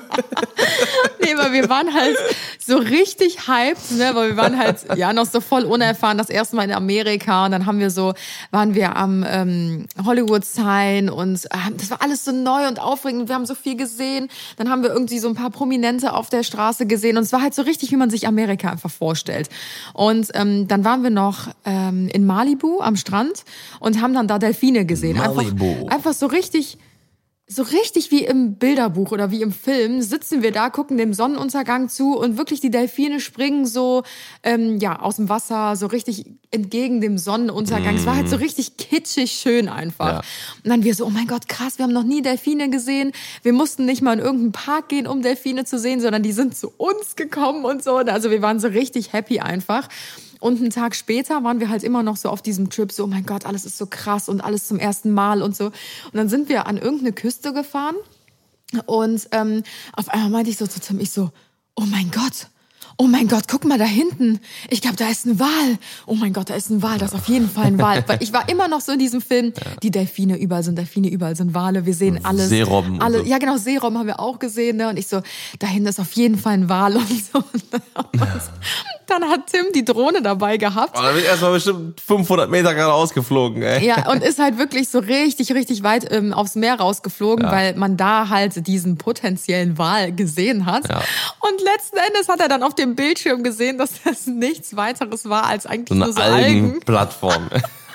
nee, weil wir waren halt so richtig hyped, ne, weil wir waren halt ja noch so voll unerfahren, das erste Mal in Amerika und dann haben wir so, waren wir am ähm, Hollywood Sign und äh, das war alles so neu und aufregend wir haben so viel gesehen. Dann haben wir irgendwie so ein paar Prominente auf der Straße gesehen und es war halt so richtig, wie man sich Amerika einfach vorstellt. Und ähm, dann waren wir noch ähm, in Malibu am Strand und haben dann da Delfine gesehen. Malibu. Einfach, einfach so richtig so richtig wie im Bilderbuch oder wie im Film sitzen wir da, gucken dem Sonnenuntergang zu und wirklich die Delfine springen so ähm, ja aus dem Wasser so richtig entgegen dem Sonnenuntergang. Es war halt so richtig kitschig schön einfach. Ja. Und dann wir so, oh mein Gott, krass, wir haben noch nie Delfine gesehen. Wir mussten nicht mal in irgendeinen Park gehen, um Delfine zu sehen, sondern die sind zu uns gekommen und so. Also wir waren so richtig happy einfach. Und einen Tag später waren wir halt immer noch so auf diesem Trip, so, oh mein Gott, alles ist so krass und alles zum ersten Mal und so. Und dann sind wir an irgendeine Küste gefahren und ähm, auf einmal meinte ich so zu Tim, ich so, oh mein Gott, oh mein Gott, guck mal da hinten. Ich glaube, da ist ein Wal. Oh mein Gott, da ist ein Wal, da ist auf jeden Fall ein Wal. Weil ich war immer noch so in diesem Film, die Delfine überall sind Delfine, überall sind Wale. Wir sehen alles. Seerobben Alle, so. Ja, genau, Seerobben haben wir auch gesehen. Ne? Und ich so, da hinten ist auf jeden Fall ein Wal und so. Und dann hat Tim die Drohne dabei gehabt. Oh, da bin ich erstmal bestimmt 500 Meter gerade ausgeflogen, ey. Ja, und ist halt wirklich so richtig, richtig weit ähm, aufs Meer rausgeflogen, Ja. weil man da halt diesen potenziellen Wal gesehen hat. Ja. Und letzten Endes hat er dann auf dem Bildschirm gesehen, dass das nichts weiteres war als eigentlich So nur eine so Algen.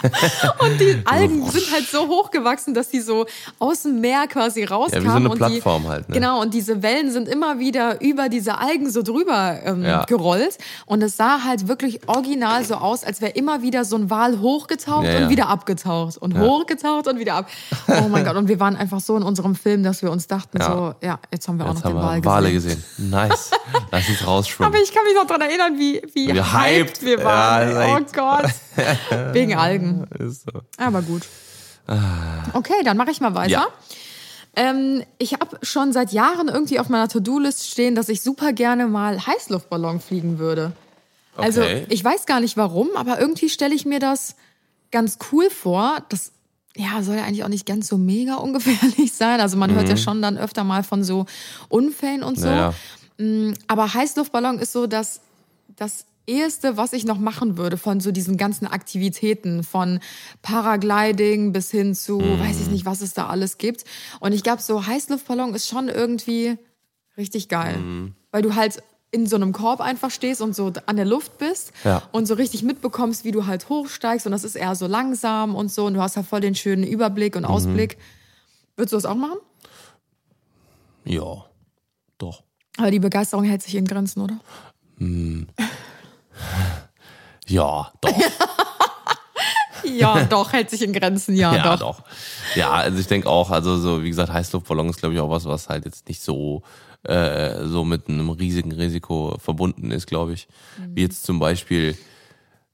Und die Algen sind halt so hochgewachsen, dass die so aus dem Meer quasi rauskamen. Ja, wie so eine und Plattform die, halt, ne? Genau, und diese Wellen sind immer wieder über diese Algen so drüber ähm, Ja. gerollt. Und es sah halt wirklich original so aus, als wäre immer wieder so ein Wal hochgetaucht Ja, und wieder abgetaucht und hochgetaucht und wieder ab. Oh mein Gott, und wir waren einfach so in unserem Film, dass wir uns dachten Ja. so, ja, jetzt haben wir auch Jetzt noch haben den Wal gesehen. Wale gesehen. Nice. Lass uns rausschwimmen. Aber ich kann mich noch daran erinnern, wie, wie, Wie hyped hyped. wir waren. Ja, oh Gott. Wegen Algen. Ist so. Aber gut. Okay, dann mache ich mal weiter. Ja. Ähm, ich habe schon seit Jahren irgendwie auf meiner To-Do-List stehen, dass ich super gerne mal Heißluftballon fliegen würde. Also Okay. ich weiß gar nicht warum, aber irgendwie stelle ich mir das ganz cool vor. Das ja, soll ja eigentlich auch nicht ganz so mega ungefährlich sein. Also man hört ja schon dann öfter mal von so Unfällen und so. Naja. Aber Heißluftballon ist so das, das Eheste, was ich noch machen würde von so diesen ganzen Aktivitäten, von Paragliding bis hin zu, weiß ich nicht, was es da alles gibt. Und ich glaube, so Heißluftballon ist schon irgendwie richtig geil. Weil du halt in so einem Korb einfach stehst und so an der Luft bist Ja. und so richtig mitbekommst, wie du halt hochsteigst und das ist eher so langsam und so und du hast ja voll den schönen Überblick und Ausblick. Würdest du das auch machen? Ja, doch. Aber die Begeisterung hält sich in Grenzen, oder? Ja, doch. Ja, doch, hält sich in Grenzen, ja, Ja, doch. doch. Ja, also ich denke auch, also so wie gesagt, Heißluftballon ist glaube ich auch was, was halt jetzt nicht so äh, so mit einem riesigen Risiko verbunden ist, glaube ich. Wie jetzt zum Beispiel,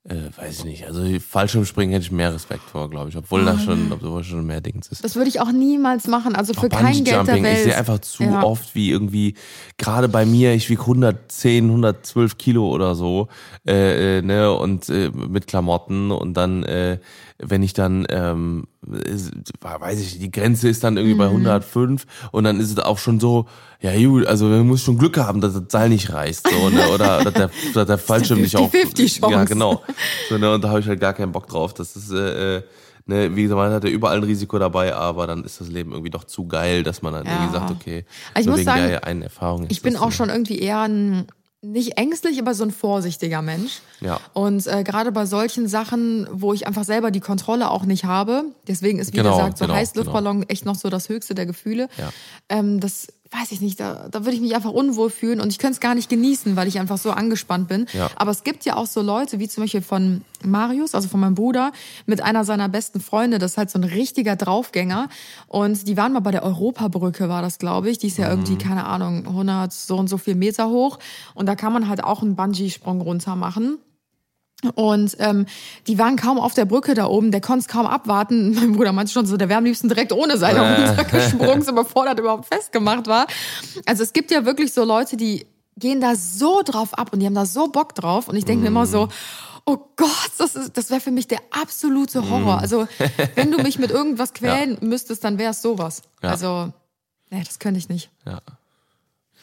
äh, weiß ich nicht, also Fallschirmspringen hätte ich mehr Respekt vor, glaube ich, obwohl da schon, obwohl schon mehr Dings ist. Das würde ich auch niemals machen, also für kein Geld der Welt. ich sehe einfach zu Ja. oft, wie irgendwie, gerade bei mir, ich wiege 110, 112 Kilo oder so, äh, äh, ne, und äh, mit Klamotten und dann, äh, wenn ich dann, ähm, weiß ich, die Grenze ist dann irgendwie bei Mhm. 105 und dann ist es auch schon so, ja gut, also man muss schon Glück haben, dass das Seil nicht reißt, so, ne, oder, oder der, dass der Fallschirm nicht auch, 50-50 Chance. ja genau, so, ne, und da habe ich halt gar keinen Bock drauf, das ist, äh, äh, Ne, wie gesagt, man hat ja überall ein Risiko dabei, aber dann ist das Leben irgendwie doch zu geil, dass man dann Ja. irgendwie sagt, okay, Ich nur muss wegen sagen, einen Erfahrung. ist Ich bin auch schon irgendwie eher ein, nicht ängstlich, aber so ein vorsichtiger Mensch. Ja. Und äh, gerade bei solchen Sachen, wo ich einfach selber die Kontrolle auch nicht habe, deswegen ist, wie Genau, gesagt, so genau, Heißluftballon echt noch so das höchste der Gefühle. Ja. Ähm, das weiß ich nicht, da, da würde ich mich einfach unwohl fühlen und ich könnte es gar nicht genießen, weil ich einfach so angespannt bin. Ja. Aber es gibt ja auch so Leute, wie zum Beispiel von Marius, also von meinem Bruder, mit einer seiner besten Freunde, das ist halt so ein richtiger Draufgänger. Und die waren mal bei der Europabrücke, war das, glaube ich. Die ist ja irgendwie, keine Ahnung, 100 so und so viel Meter hoch. Und da kann man halt auch einen Bungee-Sprung runter machen. Und ähm, die waren kaum auf der Brücke da oben, der konnte es kaum abwarten. Mein Bruder meinte schon so, der wäre am liebsten direkt ohne Seil runtergesprungen, so bevor das überhaupt festgemacht war. Also es gibt ja wirklich so Leute, die gehen da so drauf ab und die haben da so Bock drauf. Und ich denke mir immer so, oh Gott, das, ist- das wäre für mich der absolute Horror. Also wenn du mich mit irgendwas quälen müsstest, dann wäre es sowas. Ja. Also, nee, das könnte ich nicht. Ja.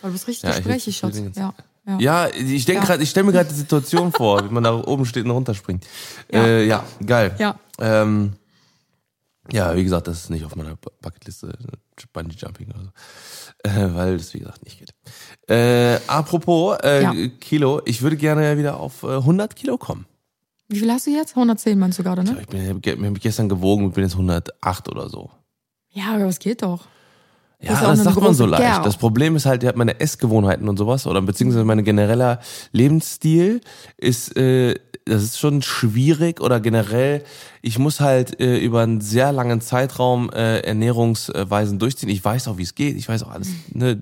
Weil du bist richtig Ja, gesprächig, Schatz. Ja, ja. Ich denke Ja. gerade, ich stelle mir gerade die Situation vor, wie man da oben steht und runterspringt. Ja. Äh, ja geil. Ja. Ähm, ja, wie gesagt, das ist nicht auf meiner Bu- Bucketliste, Bungee Jumping oder so. Äh, weil das, wie gesagt, nicht geht. Äh, apropos äh, Ja. Kilo, ich würde gerne wieder auf äh, 100 Kilo kommen. Wie viel hast du jetzt? 110 meinst du gerade, ne? ich bin, ich hab mich gestern gewogen und bin jetzt 108 oder so. Ja, aber es geht doch. Ja, das eine sagt man so leicht. Gerl. Das Problem ist halt, meine Essgewohnheiten und sowas oder beziehungsweise mein genereller Lebensstil ist, äh, das ist schon schwierig oder generell, ich muss halt äh, über einen sehr langen Zeitraum äh, Ernährungsweisen durchziehen. Ich weiß auch, wie es geht. Ich weiß auch alles. Ne?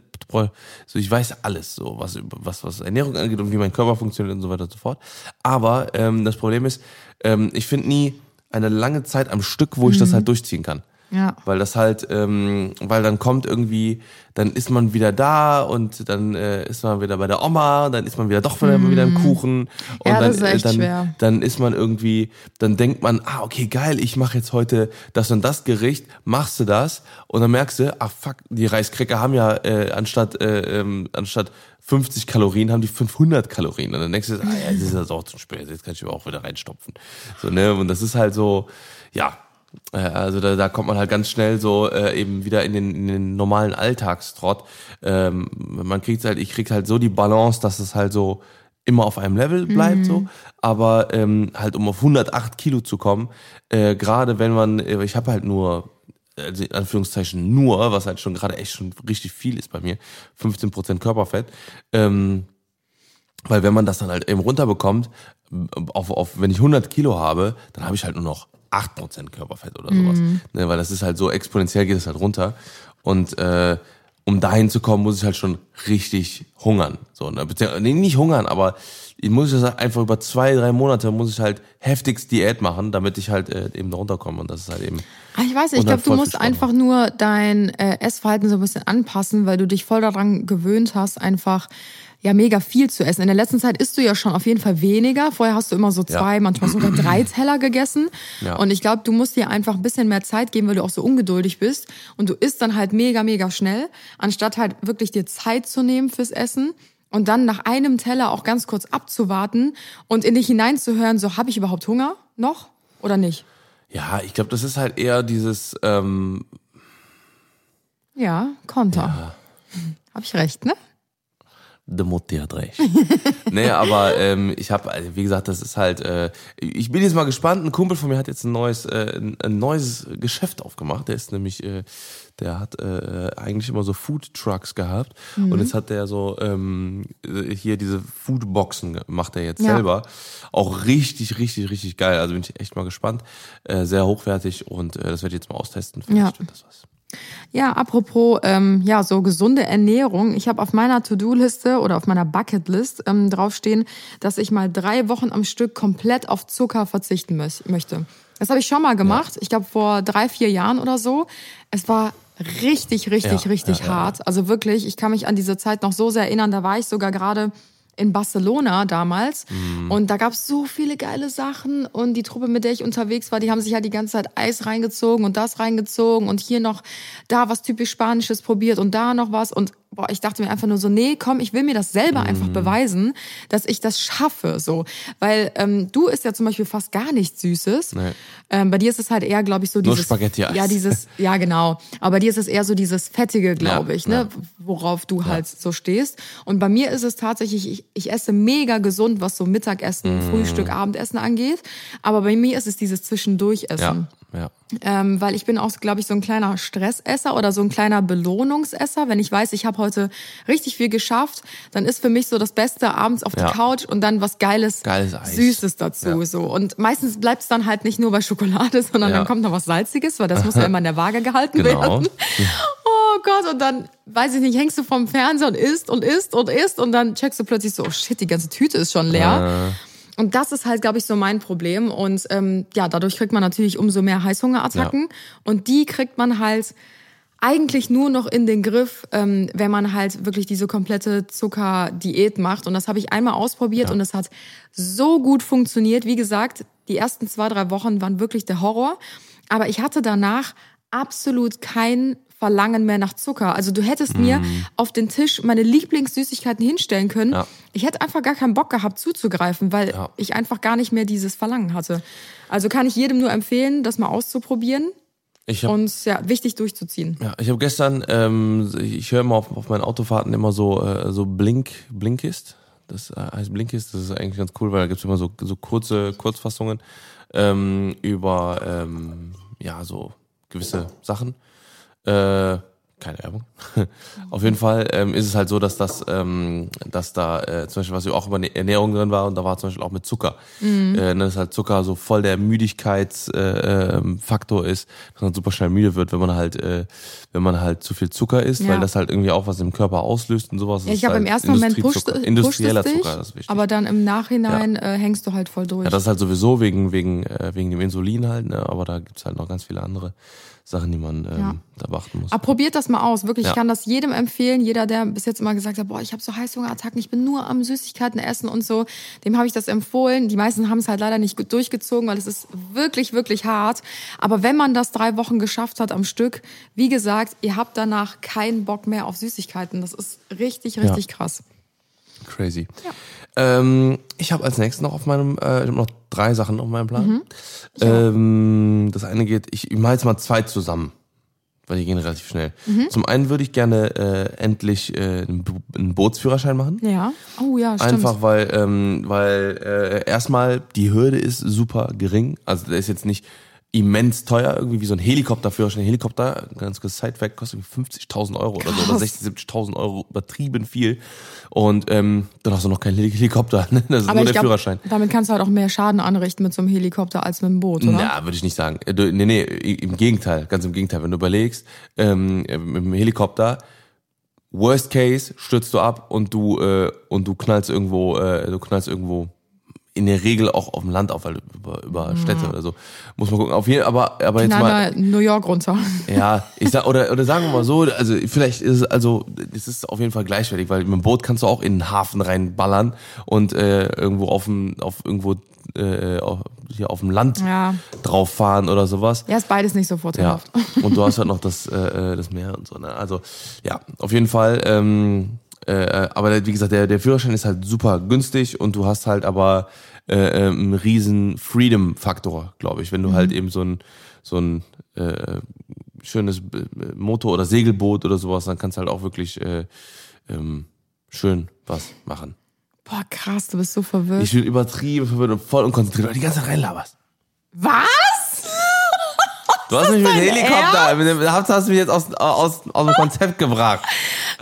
So, ich weiß alles, so was, was, was Ernährung angeht und wie mein Körper funktioniert und so weiter und so fort. Aber ähm, das Problem ist, ähm, ich finde nie eine lange Zeit am Stück, wo ich das halt durchziehen kann. Ja. Weil das halt, ähm, weil dann kommt irgendwie, dann ist man wieder da und dann äh, ist man wieder bei der Oma, dann ist man wieder doch wieder, wieder im Kuchen und. Ja, dann, das ist echt äh, dann, schwer. dann ist man irgendwie, dann denkt man, ah okay geil, ich mache jetzt heute das und das Gericht, machst du das und dann merkst du, ah fuck, die Reiskräcker haben ja äh, anstatt äh, ähm, anstatt 50 Kalorien haben die 500 Kalorien und dann denkst du, ah ja, jetzt ist das auch zu spät, jetzt kann ich aber auch wieder reinstopfen, so ne und das ist halt so, ja Also da, da kommt man halt ganz schnell so äh, eben wieder in den, in den normalen Alltagstrott. Ähm, man kriegt halt, ich krieg halt so die Balance, dass es halt so immer auf einem Level bleibt so, aber ähm, halt um auf 108 Kilo zu kommen, äh, gerade wenn man, äh, ich habe halt nur also in Anführungszeichen nur, was halt schon gerade echt schon richtig viel ist bei mir, 15% Körperfett, ähm, weil wenn man das dann halt eben runterbekommt, auf, auf, wenn ich 100 Kilo habe, dann habe ich halt nur noch 8% Körperfett oder sowas. Ne, weil das ist halt so exponentiell geht es halt runter. Und äh, um dahin zu kommen, muss ich halt schon richtig hungern. So, ne? Nee, nicht hungern, aber ich muss das halt einfach über zwei, drei Monate muss ich halt heftigst Diät machen, damit ich halt äh, eben da runterkomme. Und das ist halt eben. Ah, Ich weiß nicht, ich glaube, du musst einfach nur dein äh, Essverhalten so ein bisschen anpassen, weil du dich voll daran gewöhnt hast, einfach ja mega viel zu essen. In der letzten Zeit isst du ja schon auf jeden Fall weniger. Vorher hast du immer so Ja. zwei, manchmal sogar drei Teller gegessen. Ja. Und ich glaube, du musst dir einfach ein bisschen mehr Zeit geben, weil du auch so ungeduldig bist. Und du isst dann halt mega, mega schnell, anstatt halt wirklich dir Zeit zu nehmen fürs Essen. Und dann nach einem Teller auch ganz kurz abzuwarten und in dich hineinzuhören, so habe ich überhaupt Hunger noch oder nicht? Ja, ich glaube, das ist halt eher dieses, ähm, Ja, Konter. Habe ich recht, ne? De Mutti hat recht. nee, aber ähm, ich habe, also wie gesagt, das ist halt, äh, ich bin jetzt mal gespannt. Ein Kumpel von mir hat jetzt ein neues, äh, ein, ein neues Geschäft aufgemacht. Der ist nämlich, äh, der hat äh, eigentlich immer so Food Trucks gehabt und jetzt hat der so ähm, hier diese Foodboxen macht er jetzt Ja. selber. Auch richtig, richtig, richtig geil. Also bin ich echt mal gespannt. Äh, sehr hochwertig und äh, das werde ich jetzt mal austesten. Vielleicht Ja. wird das was. Ja, apropos ähm, ja so gesunde Ernährung. Ich habe auf meiner To-Do-Liste oder auf meiner Bucketlist ähm, draufstehen, dass ich mal drei Wochen am Stück komplett auf Zucker verzichten mö- möchte. Das habe ich schon mal gemacht. Ich glaube vor drei, vier Jahren oder so. Es war richtig, richtig, Ja, richtig ja, ja, hart. Also wirklich, ich kann mich an diese Zeit noch so sehr erinnern. Da war ich sogar gerade in Barcelona damals. Mhm. und da gab es so viele geile Sachen. Und die Truppe, mit der ich unterwegs war, die haben sich halt die ganze Zeit Eis reingezogen und das reingezogen und hier noch da was typisch Spanisches probiert und da noch was. Und boah, ich dachte mir einfach nur so, nee, komm, ich will mir das selber Mhm. einfach beweisen, dass ich das schaffe, so, weil ähm, du isst ja zum Beispiel fast gar nichts Süßes. Nee. Ähm, bei dir ist es halt eher, glaube ich, so Nur dieses Spaghetti-Eis. ja dieses ja genau, aber bei dir ist es eher so dieses fettige, glaube Ja, ich, ne, ja. worauf du halt so stehst. Und bei mir ist es tatsächlich, ich, ich esse mega gesund, was so Mittagessen, Mhm. Frühstück, Abendessen angeht. Aber bei mir ist es dieses Zwischendurchessen. Ja, ja. Ähm, weil ich bin auch, glaube ich, so ein kleiner Stressesser oder so ein kleiner Belohnungsesser. Wenn ich weiß, ich habe heute richtig viel geschafft, dann ist für mich so das Beste abends auf Ja. die Couch und dann was Geiles, Geiles. Süßes dazu. Ja. So. Und meistens bleibt es dann halt nicht nur bei Schokolade, sondern Ja. dann kommt noch was Salziges, weil das muss ja immer in der Waage gehalten Genau. werden. Oh Gott, und dann, weiß ich nicht, hängst du vom Fernseher und isst und isst und isst und dann checkst du plötzlich so, oh shit, die ganze Tüte ist schon leer. Und das ist halt, glaube ich, so mein Problem. Und ähm, ja, dadurch kriegt man natürlich umso mehr Heißhungerattacken. Und die kriegt man halt eigentlich nur noch in den Griff, ähm, wenn man halt wirklich diese komplette Zuckerdiät macht. Und das habe ich einmal ausprobiert und es hat so gut funktioniert. Wie gesagt, die ersten zwei, drei Wochen waren wirklich der Horror. Aber ich hatte danach absolut kein Verlangen mehr nach Zucker. Also du hättest mir auf den Tisch meine Lieblingssüßigkeiten hinstellen können. Ja. Ich hätte einfach gar keinen Bock gehabt zuzugreifen, weil Ja. ich einfach gar nicht mehr dieses Verlangen hatte. Also kann ich jedem nur empfehlen, das mal auszuprobieren Ich hab, und ja, wichtig durchzuziehen. Ja, ich habe gestern, ähm, ich höre immer auf, auf meinen Autofahrten immer so, äh, so Blink, Blinkist. Das äh, heißt Blinkist, das ist eigentlich ganz cool, weil da gibt's immer so, so kurze Kurzfassungen ähm, über ähm, ja, so gewisse Sachen. Äh, keine Werbung. Auf jeden Fall ähm, ist es halt so, dass das, ähm, dass da äh, zum Beispiel was auch über Ernährung drin war und da war zum Beispiel auch mit Zucker. Mhm. Äh, ne, dass halt Zucker so voll der Müdigkeitsfaktor äh, ähm, ist, dass man super schnell müde wird, wenn man halt, äh, wenn man halt zu viel Zucker isst, Ja. weil das halt irgendwie auch was im Körper auslöst und sowas. Ja, ich habe im halt ersten Moment pusht, pusht industrieller es dich, Zucker, das ist wichtig. aber dann im Nachhinein äh, hängst du halt voll durch. Ja, das ist halt sowieso wegen, wegen, äh, wegen dem Insulin halt, ne? aber da gibt's halt noch ganz viele andere Sachen, die man ähm, Ja. da beachten muss. Aber probiert das mal aus, wirklich. Ja. Ich kann das jedem empfehlen. Jeder, der bis jetzt immer gesagt hat, boah, ich habe so Heißhungerattacken, ich bin nur am Süßigkeiten essen und so, dem habe ich das empfohlen. Die meisten haben es halt leider nicht durchgezogen, weil es ist wirklich, wirklich hart. Aber wenn man das drei Wochen geschafft hat am Stück, wie gesagt, ihr habt danach keinen Bock mehr auf Süßigkeiten. Das ist richtig, richtig krass. Crazy. Ähm, ich habe als nächstes noch auf meinem, äh, ich hab noch drei Sachen auf meinem Plan. Mhm. Ähm, das eine geht, ich, ich mache jetzt mal zwei zusammen. weil die gehen relativ schnell. Mhm. Zum einen würde ich gerne äh, endlich äh, einen Bootsführerschein machen. Ja. Oh ja, stimmt. Einfach weil, ähm, weil äh, erstmal die Hürde ist super gering. Also der ist jetzt nicht immens teuer, irgendwie wie so ein Helikopterführerschein. Ein Helikopter, ganz kurz Sidefact, kostet irgendwie 50.000 Euro oder so, oder Krass. 60.000, 70.000 Euro, übertrieben viel. Und ähm, dann hast du noch keinen Heli- Helikopter, ne? das ist Aber nur der glaube, Führerschein. damit kannst du halt auch mehr Schaden anrichten mit so einem Helikopter als mit einem Boot, oder? Na, würde ich nicht sagen. Äh, du- Nee, nee, im Gegenteil, ganz im Gegenteil. Wenn du überlegst, ähm, mit dem Helikopter, worst case, stürzt du ab und du äh, und du knallst irgendwo, äh, du knallst irgendwo in der Regel auch auf dem Land auf, weil über, über Städte oder so. Muss man gucken. Auf jeden aber aber jetzt mal New York runter. ja, ich sag, oder, oder sagen wir mal so, also vielleicht ist es, also, es ist auf jeden Fall gleichwertig, weil mit dem Boot kannst du auch in den Hafen reinballern und äh, irgendwo auf dem, auf irgendwo äh, auf, hier auf dem Land Ja. drauf fahren oder sowas. Ja, ist beides nicht so Ja, vorteilhaft. und du hast halt noch das, äh, äh, das Meer und so. Ne? Also ja, auf jeden Fall. Ähm, äh, aber wie gesagt, der, der Führerschein ist halt super günstig und du hast halt aber äh, äh, einen riesen Freedom-Faktor, glaube ich, wenn du halt eben so ein so ein äh, schönes B- Motor- oder Segelboot oder sowas, dann kannst du halt auch wirklich äh, ähm, schön was machen. Boah, krass, du bist so verwirrt. Ich bin übertrieben verwirrt und voll unkonzentriert, weil die ganze Zeit reinlaberst. Was? Du hast mich mit dem Helikopter, mit dem, hast du mich jetzt aus, aus, aus dem Konzept gebracht.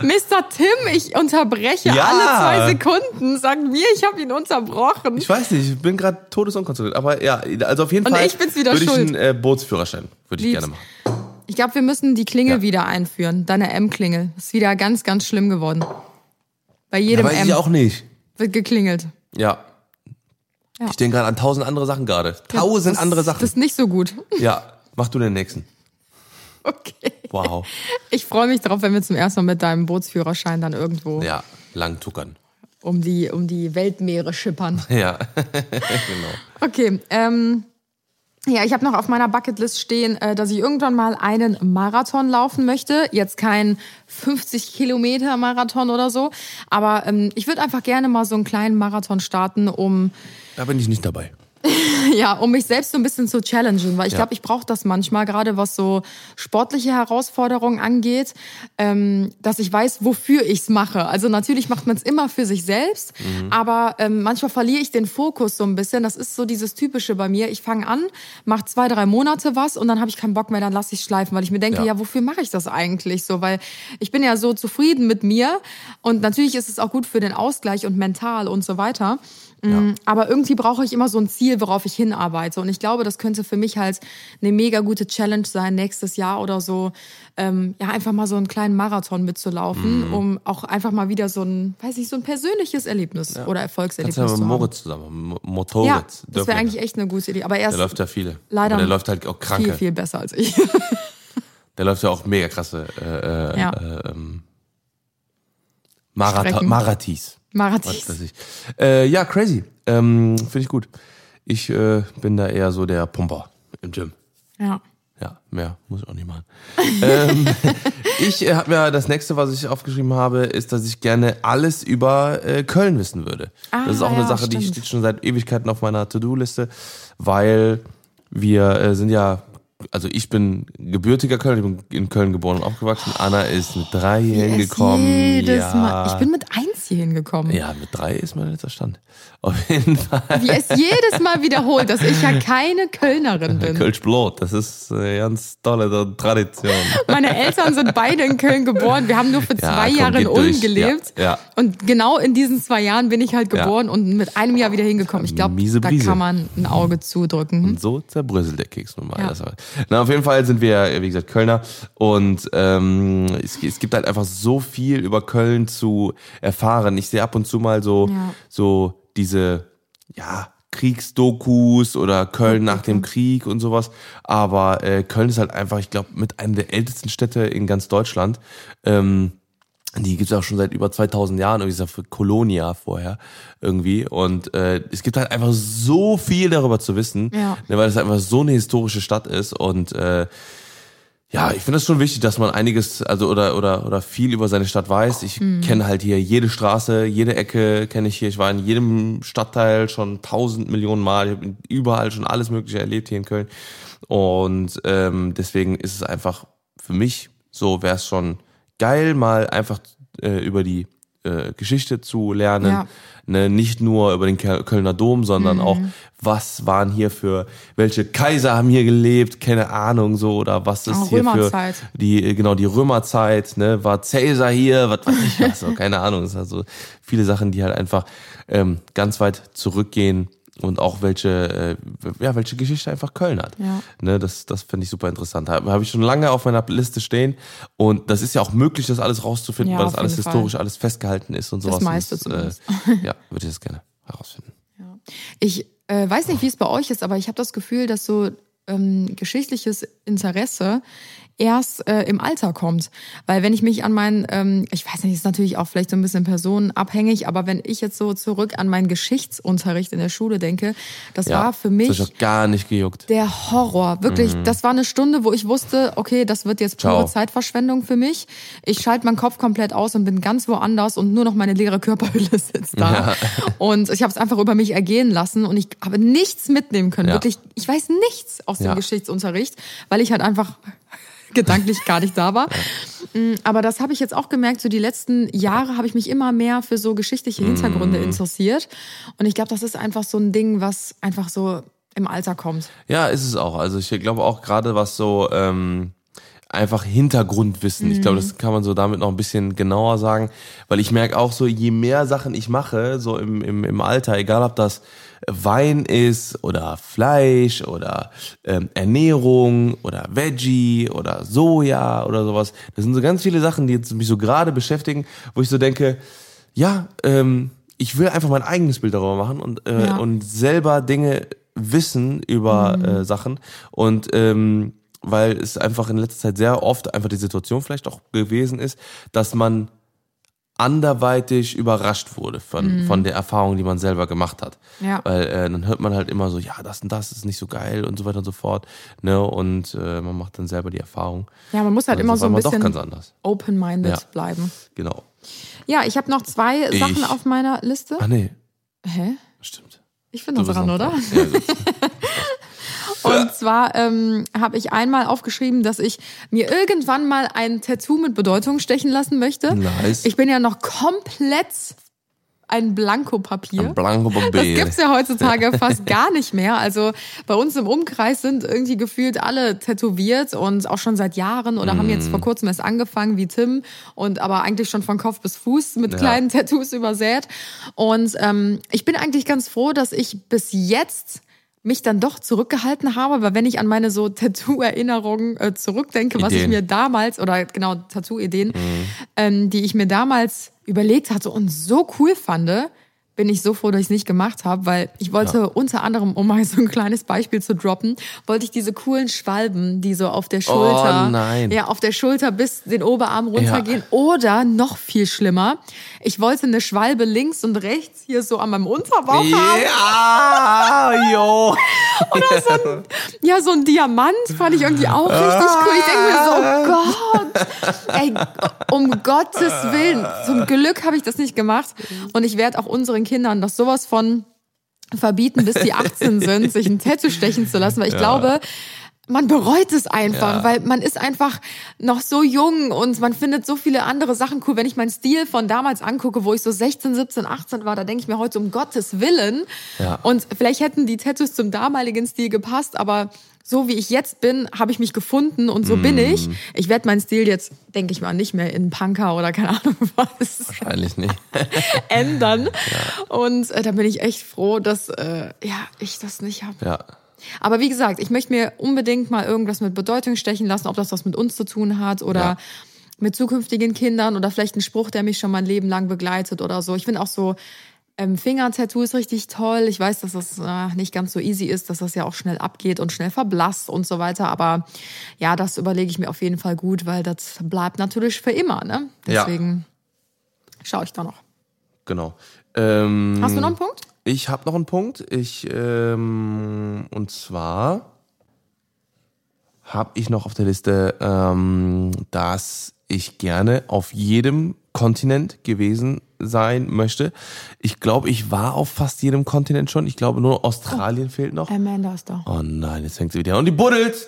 Mr. Tim, ich unterbreche Ja. alle zwei Sekunden. Sag mir, ich habe ihn unterbrochen. Ich weiß nicht, ich bin gerade todesunkonzentriert. Aber ja, also auf jeden Und Fall ich bin's wieder würde ich einen äh, Bootsführerschein würde ich Lieb's. gerne machen. Ich glaube, wir müssen die Klingel Ja. wieder einführen. Deine M-Klingel. Ist wieder ganz, ganz schlimm geworden. Bei jedem weiß M ich auch nicht. wird geklingelt. Ja. Ja. Ich denke gerade an tausend andere Sachen gerade. Tausend das, andere Sachen. Das ist nicht so gut. ja, mach du den nächsten. Okay. Wow. Ich freue mich drauf, wenn wir zum ersten Mal mit deinem Bootsführerschein dann irgendwo Ja, lang tuckern. um, die, um die Weltmeere schippern. Ja, genau. Okay, ähm, ja, ich habe noch auf meiner Bucketlist stehen, äh, dass ich irgendwann mal einen Marathon laufen möchte. Jetzt kein 50 Kilometer Marathon oder so, aber ähm, ich würde einfach gerne mal so einen kleinen Marathon starten, um Da bin ich nicht dabei. ja, um mich selbst so ein bisschen zu challengen, weil ich Ja. glaube, ich brauche das manchmal, gerade was so sportliche Herausforderungen angeht, ähm, dass ich weiß, wofür ich's mache. Also natürlich macht man es immer für sich selbst, Mhm. aber ähm, manchmal verliere ich den Fokus so ein bisschen. Das ist so dieses Typische bei mir. Ich fange an, mache zwei, drei Monate was und dann habe ich keinen Bock mehr, dann lasse ich schleifen, weil ich mir denke, Ja. ja, wofür mache ich das eigentlich so? Weil ich bin ja so zufrieden mit mir und natürlich ist es auch gut für den Ausgleich und mental und so weiter. Mm, Aber irgendwie brauche ich immer so ein Ziel, worauf ich hinarbeite. Und ich glaube, das könnte für mich halt eine mega gute Challenge sein, nächstes Jahr oder so, ähm, ja, einfach mal so einen kleinen Marathon mitzulaufen, um auch einfach mal wieder so ein, weiß ich, so ein persönliches Erlebnis oder Kannst Erfolgserlebnis du ja mit zu haben. Moritz zusammen. Mo- Motorrad. Ja, das wäre eigentlich echt eine gute Idee. Aber er Der ist läuft ja viele. leider Aber der läuft halt auch kranke. viel, viel besser als ich. Der läuft ja auch mega krasse äh, äh, Ja. äh, ähm. Marathis. Marathis. Äh, ja, crazy. Ähm, Finde ich gut. Ich äh, bin da eher so der Pumper im Gym. Ja. Ja, mehr muss ich auch nicht machen. ähm, ich äh, habe mir das nächste, was ich aufgeschrieben habe, ist, dass ich gerne alles über äh, Köln wissen würde. Ah, das ist auch eine ja, Sache, die stimmt. steht schon seit Ewigkeiten auf meiner To-Do-Liste, weil wir äh, sind ja, also ich bin gebürtiger Köln, ich bin in Köln geboren und aufgewachsen. Anna ist mit drei hier ist hingekommen. Jedes ja. Mal. Ich bin mit eins hier hingekommen. ja, mit drei ist mein letzter Stand. Auf jeden Fall. Wie es jedes Mal wiederholt, dass ich ja keine Kölnerin bin. Kölsch Blut, das ist eine ganz tolle Tradition. Meine Eltern sind beide in Köln geboren. Wir haben nur für Ja, zwei komm, Jahre in Ulm gelebt. Ja, ja. Und genau in diesen zwei Jahren bin ich halt Ja. geboren und mit einem Jahr wieder hingekommen. Ich glaube, da kann man ein Auge zudrücken. Und so zerbröselt der Keks nun mal. Ja. Na, auf jeden Fall sind wir, wie gesagt, Kölner. Und ähm, es, es gibt halt einfach so viel über Köln zu erfahren. Ich sehe ab und zu mal so, Ja. so diese, ja, Kriegsdokus oder Köln nach dem Krieg und sowas. Aber äh, Köln ist halt einfach, ich glaube, mit einem der ältesten Städte in ganz Deutschland. Ähm, die gibt's auch schon seit über 2000 Jahren, irgendwie ist Kolonia vorher irgendwie. Und äh, es gibt halt einfach so viel darüber zu wissen, Ja. ne, weil es einfach so eine historische Stadt ist. Und äh, ja, ich finde es schon wichtig, dass man einiges, also oder oder oder viel über seine Stadt weiß. Ich kenne halt hier jede Straße, jede Ecke kenne ich hier. Ich war in jedem Stadtteil schon tausend Millionen Mal. Ich habe überall schon alles Mögliche erlebt hier in Köln. Und ähm, deswegen ist es einfach für mich so wäre es schon geil, mal einfach äh, über die äh, Geschichte zu lernen. Ja. Ne, nicht nur über den Kölner Dom, sondern auch, was waren hier für, welche Kaiser haben hier gelebt, keine Ahnung, so, oder was ist Auch hier Römerzeit. für die, äh, genau, die Römerzeit, ne, war Cäsar hier, was weiß ich was, so, keine Ahnung. Das sind also viele Sachen, die halt einfach ähm, ganz weit zurückgehen und auch welche, äh, ja, welche Geschichte einfach Köln hat. Ja. Ne, das das finde ich super interessant. Habe hab ich schon lange auf meiner Liste stehen und das ist ja auch möglich, das alles rauszufinden, Ja, weil das alles Fall. historisch alles festgehalten ist und sowas. meiste Und äh, ja, würde ich das gerne herausfinden. Ich äh, weiß nicht, wie es bei euch ist, aber ich habe das Gefühl, dass so ähm, geschichtliches Interesse erst äh, im Alter kommt. Weil wenn ich mich an meinen, ähm, ich weiß nicht, ist natürlich auch vielleicht so ein bisschen personenabhängig, aber wenn ich jetzt so zurück an meinen Geschichtsunterricht in der Schule denke, das Ja, war für Das mich hat auch gar nicht gejuckt. der Horror. Wirklich, das war eine Stunde, wo ich wusste, okay, das wird jetzt pure Ciao. Zeitverschwendung für mich. Ich schalte meinen Kopf komplett aus und bin ganz woanders und nur noch meine leere Körperhülle sitzt da. Und ich habe es einfach über mich ergehen lassen und ich habe nichts mitnehmen können. Ja. Wirklich, ich weiß nichts aus dem Ja. Geschichtsunterricht, weil ich halt einfach gedanklich gar nicht da war. Mm, Aber das habe ich jetzt auch gemerkt, so die letzten Jahre habe ich mich immer mehr für so geschichtliche Hintergründe Mhm. interessiert. Und ich glaube, das ist einfach so ein Ding, was einfach so im Alter kommt. Ja, ist es auch. Also ich glaube auch gerade was so ähm, einfach Hintergrundwissen. Ich glaube, das kann man so damit noch ein bisschen genauer sagen, weil ich merke auch so, je mehr Sachen ich mache, so im, im, im Alter, egal ob das Wein ist oder Fleisch oder ähm, Ernährung oder Veggie oder Soja oder sowas. Das sind so ganz viele Sachen, die jetzt mich so gerade beschäftigen, wo ich so denke, ja, ähm, ich will einfach mein eigenes Bild darüber machen und, äh, Ja. und selber Dinge wissen über äh, Sachen und ähm, weil es einfach in letzter Zeit sehr oft einfach die Situation vielleicht auch gewesen ist, dass man anderweitig überrascht wurde von, von der Erfahrung, die man selber gemacht hat. Ja. Weil äh, dann hört man halt immer so, ja, das und das ist nicht so geil und so weiter und so fort. Ne? Und äh, man macht dann selber die Erfahrung. Ja, man muss halt Dann immer so ein bisschen anders. open-minded Ja. bleiben. Genau. Ja, ich habe noch zwei Ich- Sachen auf meiner Liste. Ach nee, Hä? stimmt. Ich bin noch dran, oder? Ja. Und zwar ähm, habe ich einmal aufgeschrieben, dass ich mir irgendwann mal ein Tattoo mit Bedeutung stechen lassen möchte. Nice. Ich bin ja noch komplett ein Blankopapier. Ein Blanco Das gibt's ja heutzutage fast gar nicht mehr. Also bei uns im Umkreis sind irgendwie gefühlt alle tätowiert und auch schon seit Jahren oder haben Mhm. jetzt vor kurzem erst angefangen wie Tim und aber eigentlich schon von Kopf bis Fuß mit Ja. kleinen Tattoos übersät. Und ähm, ich bin eigentlich ganz froh, dass ich bis jetzt mich dann doch zurückgehalten habe, weil wenn ich an meine so Tattoo-Erinnerungen äh, zurückdenke, was ich Ideen. mir damals, oder genau, Tattoo-Ideen, ähm, die ich mir damals überlegt hatte und so cool fand, bin ich so froh, dass ich es nicht gemacht habe, weil ich wollte unter anderem, um mal so ein kleines Beispiel zu droppen, wollte ich diese coolen Schwalben, die so auf der Schulter, Oh, ja, auf der Schulter bis den Oberarm runtergehen oder noch viel schlimmer, ich wollte eine Schwalbe links und rechts hier so an meinem Unterbauch haben. Ja, jo. Ja, so ein Diamant fand ich irgendwie auch richtig cool. Ich denke mir so, oh Gott, ey, um Gottes Willen. Zum Glück habe ich das nicht gemacht. Und ich werde auch unseren Kindern das sowas von verbieten, bis die 18 sind, sich ein Tattoo stechen zu lassen, weil ich glaube, man bereut es einfach, Ja. weil man ist einfach noch so jung und man findet so viele andere Sachen cool. Wenn ich meinen Stil von damals angucke, wo ich so 16, 17, 18 war, da denke ich mir heute um Gottes Willen. Ja. Und vielleicht hätten die Tattoos zum damaligen Stil gepasst, aber so wie ich jetzt bin, habe ich mich gefunden und so bin ich. Ich werde meinen Stil jetzt, denke ich mal, nicht mehr in Punker oder keine Ahnung was Wahrscheinlich nicht. ändern. Und äh, da bin ich echt froh, dass äh, ja, ich das nicht habe. Ja. Aber wie gesagt, ich möchte mir unbedingt mal irgendwas mit Bedeutung stechen lassen, ob das was mit uns zu tun hat oder Ja. mit zukünftigen Kindern oder vielleicht ein Spruch, der mich schon mein Leben lang begleitet oder so. Ich finde auch so ähm, Fingertattoos richtig toll. Ich weiß, dass das äh, nicht ganz so easy ist, dass das ja auch schnell abgeht und schnell verblasst und so weiter. Aber ja, das überlege ich mir auf jeden Fall gut, weil das bleibt natürlich für immer. Ne? Ja. Deswegen schaue ich da noch. Genau. Ähm, Hast du noch einen Punkt? Ich habe noch einen Punkt. Ich ähm, und zwar habe ich noch auf der Liste, ähm, dass ich gerne auf jedem Kontinent gewesen sein möchte. Ich glaube, ich war auf fast jedem Kontinent schon. Ich glaube, nur Australien fehlt noch. Amanda ist da. Oh nein, jetzt fängt sie wieder an und die buddelt.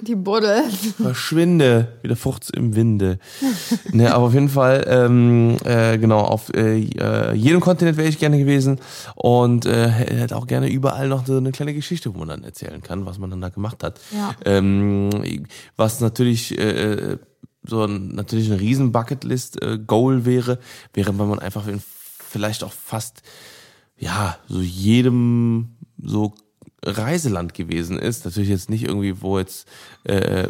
Die Buddel. Verschwinde, wie der Furz im Winde. ne, aber auf jeden Fall, ähm, äh, genau, auf äh, äh, jedem Kontinent wäre ich gerne gewesen und äh, hätte auch gerne überall noch so eine kleine Geschichte, wo man dann erzählen kann, was man dann da gemacht hat. Ja. Ähm, was natürlich äh, so ein, natürlich ein riesen Bucketlist-Goal wäre, wäre, wenn man einfach in vielleicht auch fast ja so jedem so Reiseland gewesen ist. Natürlich jetzt nicht irgendwie, wo jetzt äh,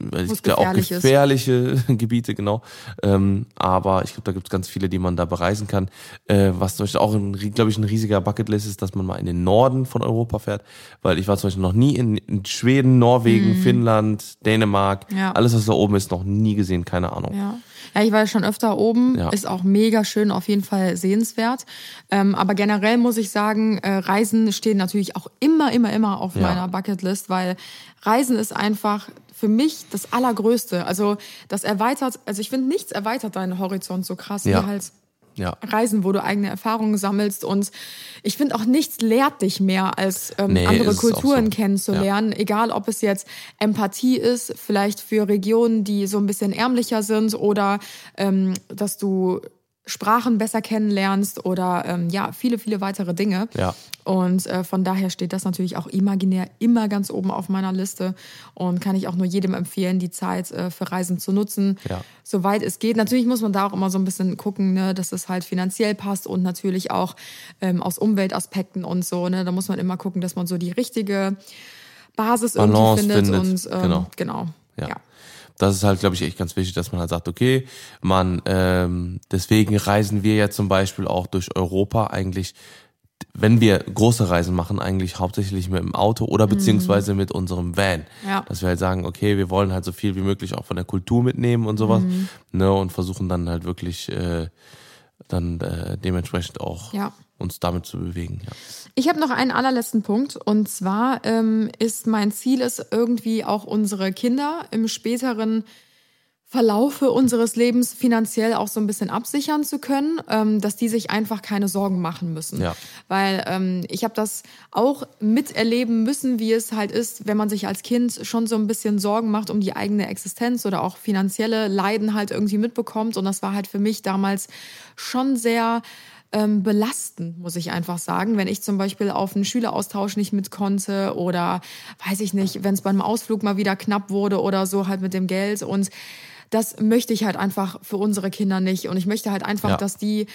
weil Wo ich es glaube auch ist. gefährliche Gebiete, genau. Ähm, aber ich glaube, da gibt es ganz viele, die man da bereisen kann. Äh, was zum Beispiel auch, glaube ich, ein riesiger Bucketlist ist, dass man mal in den Norden von Europa fährt. Weil ich war zum Beispiel noch nie in, in Schweden, Norwegen, Finnland, Dänemark. Mhm. Ja. Alles, was da oben ist, noch nie gesehen, keine Ahnung. Ja. Ja, ich war ja schon öfter oben, Ja. ist auch mega schön, auf jeden Fall sehenswert. Ähm, aber generell muss ich sagen, äh, Reisen stehen natürlich auch immer, immer, immer auf Ja. meiner Bucketlist, weil Reisen ist einfach für mich das Allergrößte. Also das erweitert, also ich finde, nichts erweitert deinen Horizont so krass Ja. wie halt Ja. Reisen, wo du eigene Erfahrungen sammelst. Und ich finde auch nichts lehrt dich mehr, als ähm, Nee, andere Kulturen so. kennenzulernen. Egal, ob es jetzt Empathie ist, vielleicht für Regionen, die so ein bisschen ärmlicher sind oder ähm, dass du Sprachen besser kennenlernst oder ähm, ja, viele, viele weitere Dinge. Ja. Und äh, von daher steht das natürlich auch imaginär immer ganz oben auf meiner Liste und kann ich auch nur jedem empfehlen, die Zeit äh, für Reisen zu nutzen, Ja. soweit es geht. Natürlich muss man da auch immer so ein bisschen gucken, ne, dass es halt finanziell passt und natürlich auch ähm, aus Umweltaspekten und so. Ne, da muss man immer gucken, dass man so die richtige Basis Balance irgendwie findet, findet. und ähm, Genau. genau. Ja. ja. Das ist halt, glaube ich, echt ganz wichtig, dass man halt sagt, okay, man, ähm, deswegen reisen wir ja zum Beispiel auch durch Europa eigentlich, wenn wir große Reisen machen, eigentlich hauptsächlich mit dem Auto oder beziehungsweise mit unserem Van. Ja. Dass wir halt sagen, okay, wir wollen halt so viel wie möglich auch von der Kultur mitnehmen und sowas, ne, und versuchen dann halt wirklich äh, dann äh, dementsprechend auch Ja. Uns damit zu bewegen. Ja. Ich habe noch einen allerletzten Punkt und zwar ähm, ist mein Ziel es irgendwie auch unsere Kinder im späteren Verlaufe unseres Lebens finanziell auch so ein bisschen absichern zu können, ähm, dass die sich einfach keine Sorgen machen müssen. Ja. Weil ähm, ich habe das auch miterleben müssen, wie es halt ist, wenn man sich als Kind schon so ein bisschen Sorgen macht um die eigene Existenz oder auch finanzielle Leiden halt irgendwie mitbekommt. Und das war halt für mich damals schon sehr ähm, belastend, muss ich einfach sagen. Wenn ich zum Beispiel auf einen Schüleraustausch nicht mit konnte oder weiß ich nicht, wenn es beim Ausflug mal wieder knapp wurde oder so halt mit dem Geld. Und das möchte ich halt einfach für unsere Kinder nicht. Und ich möchte halt einfach, Ja. dass die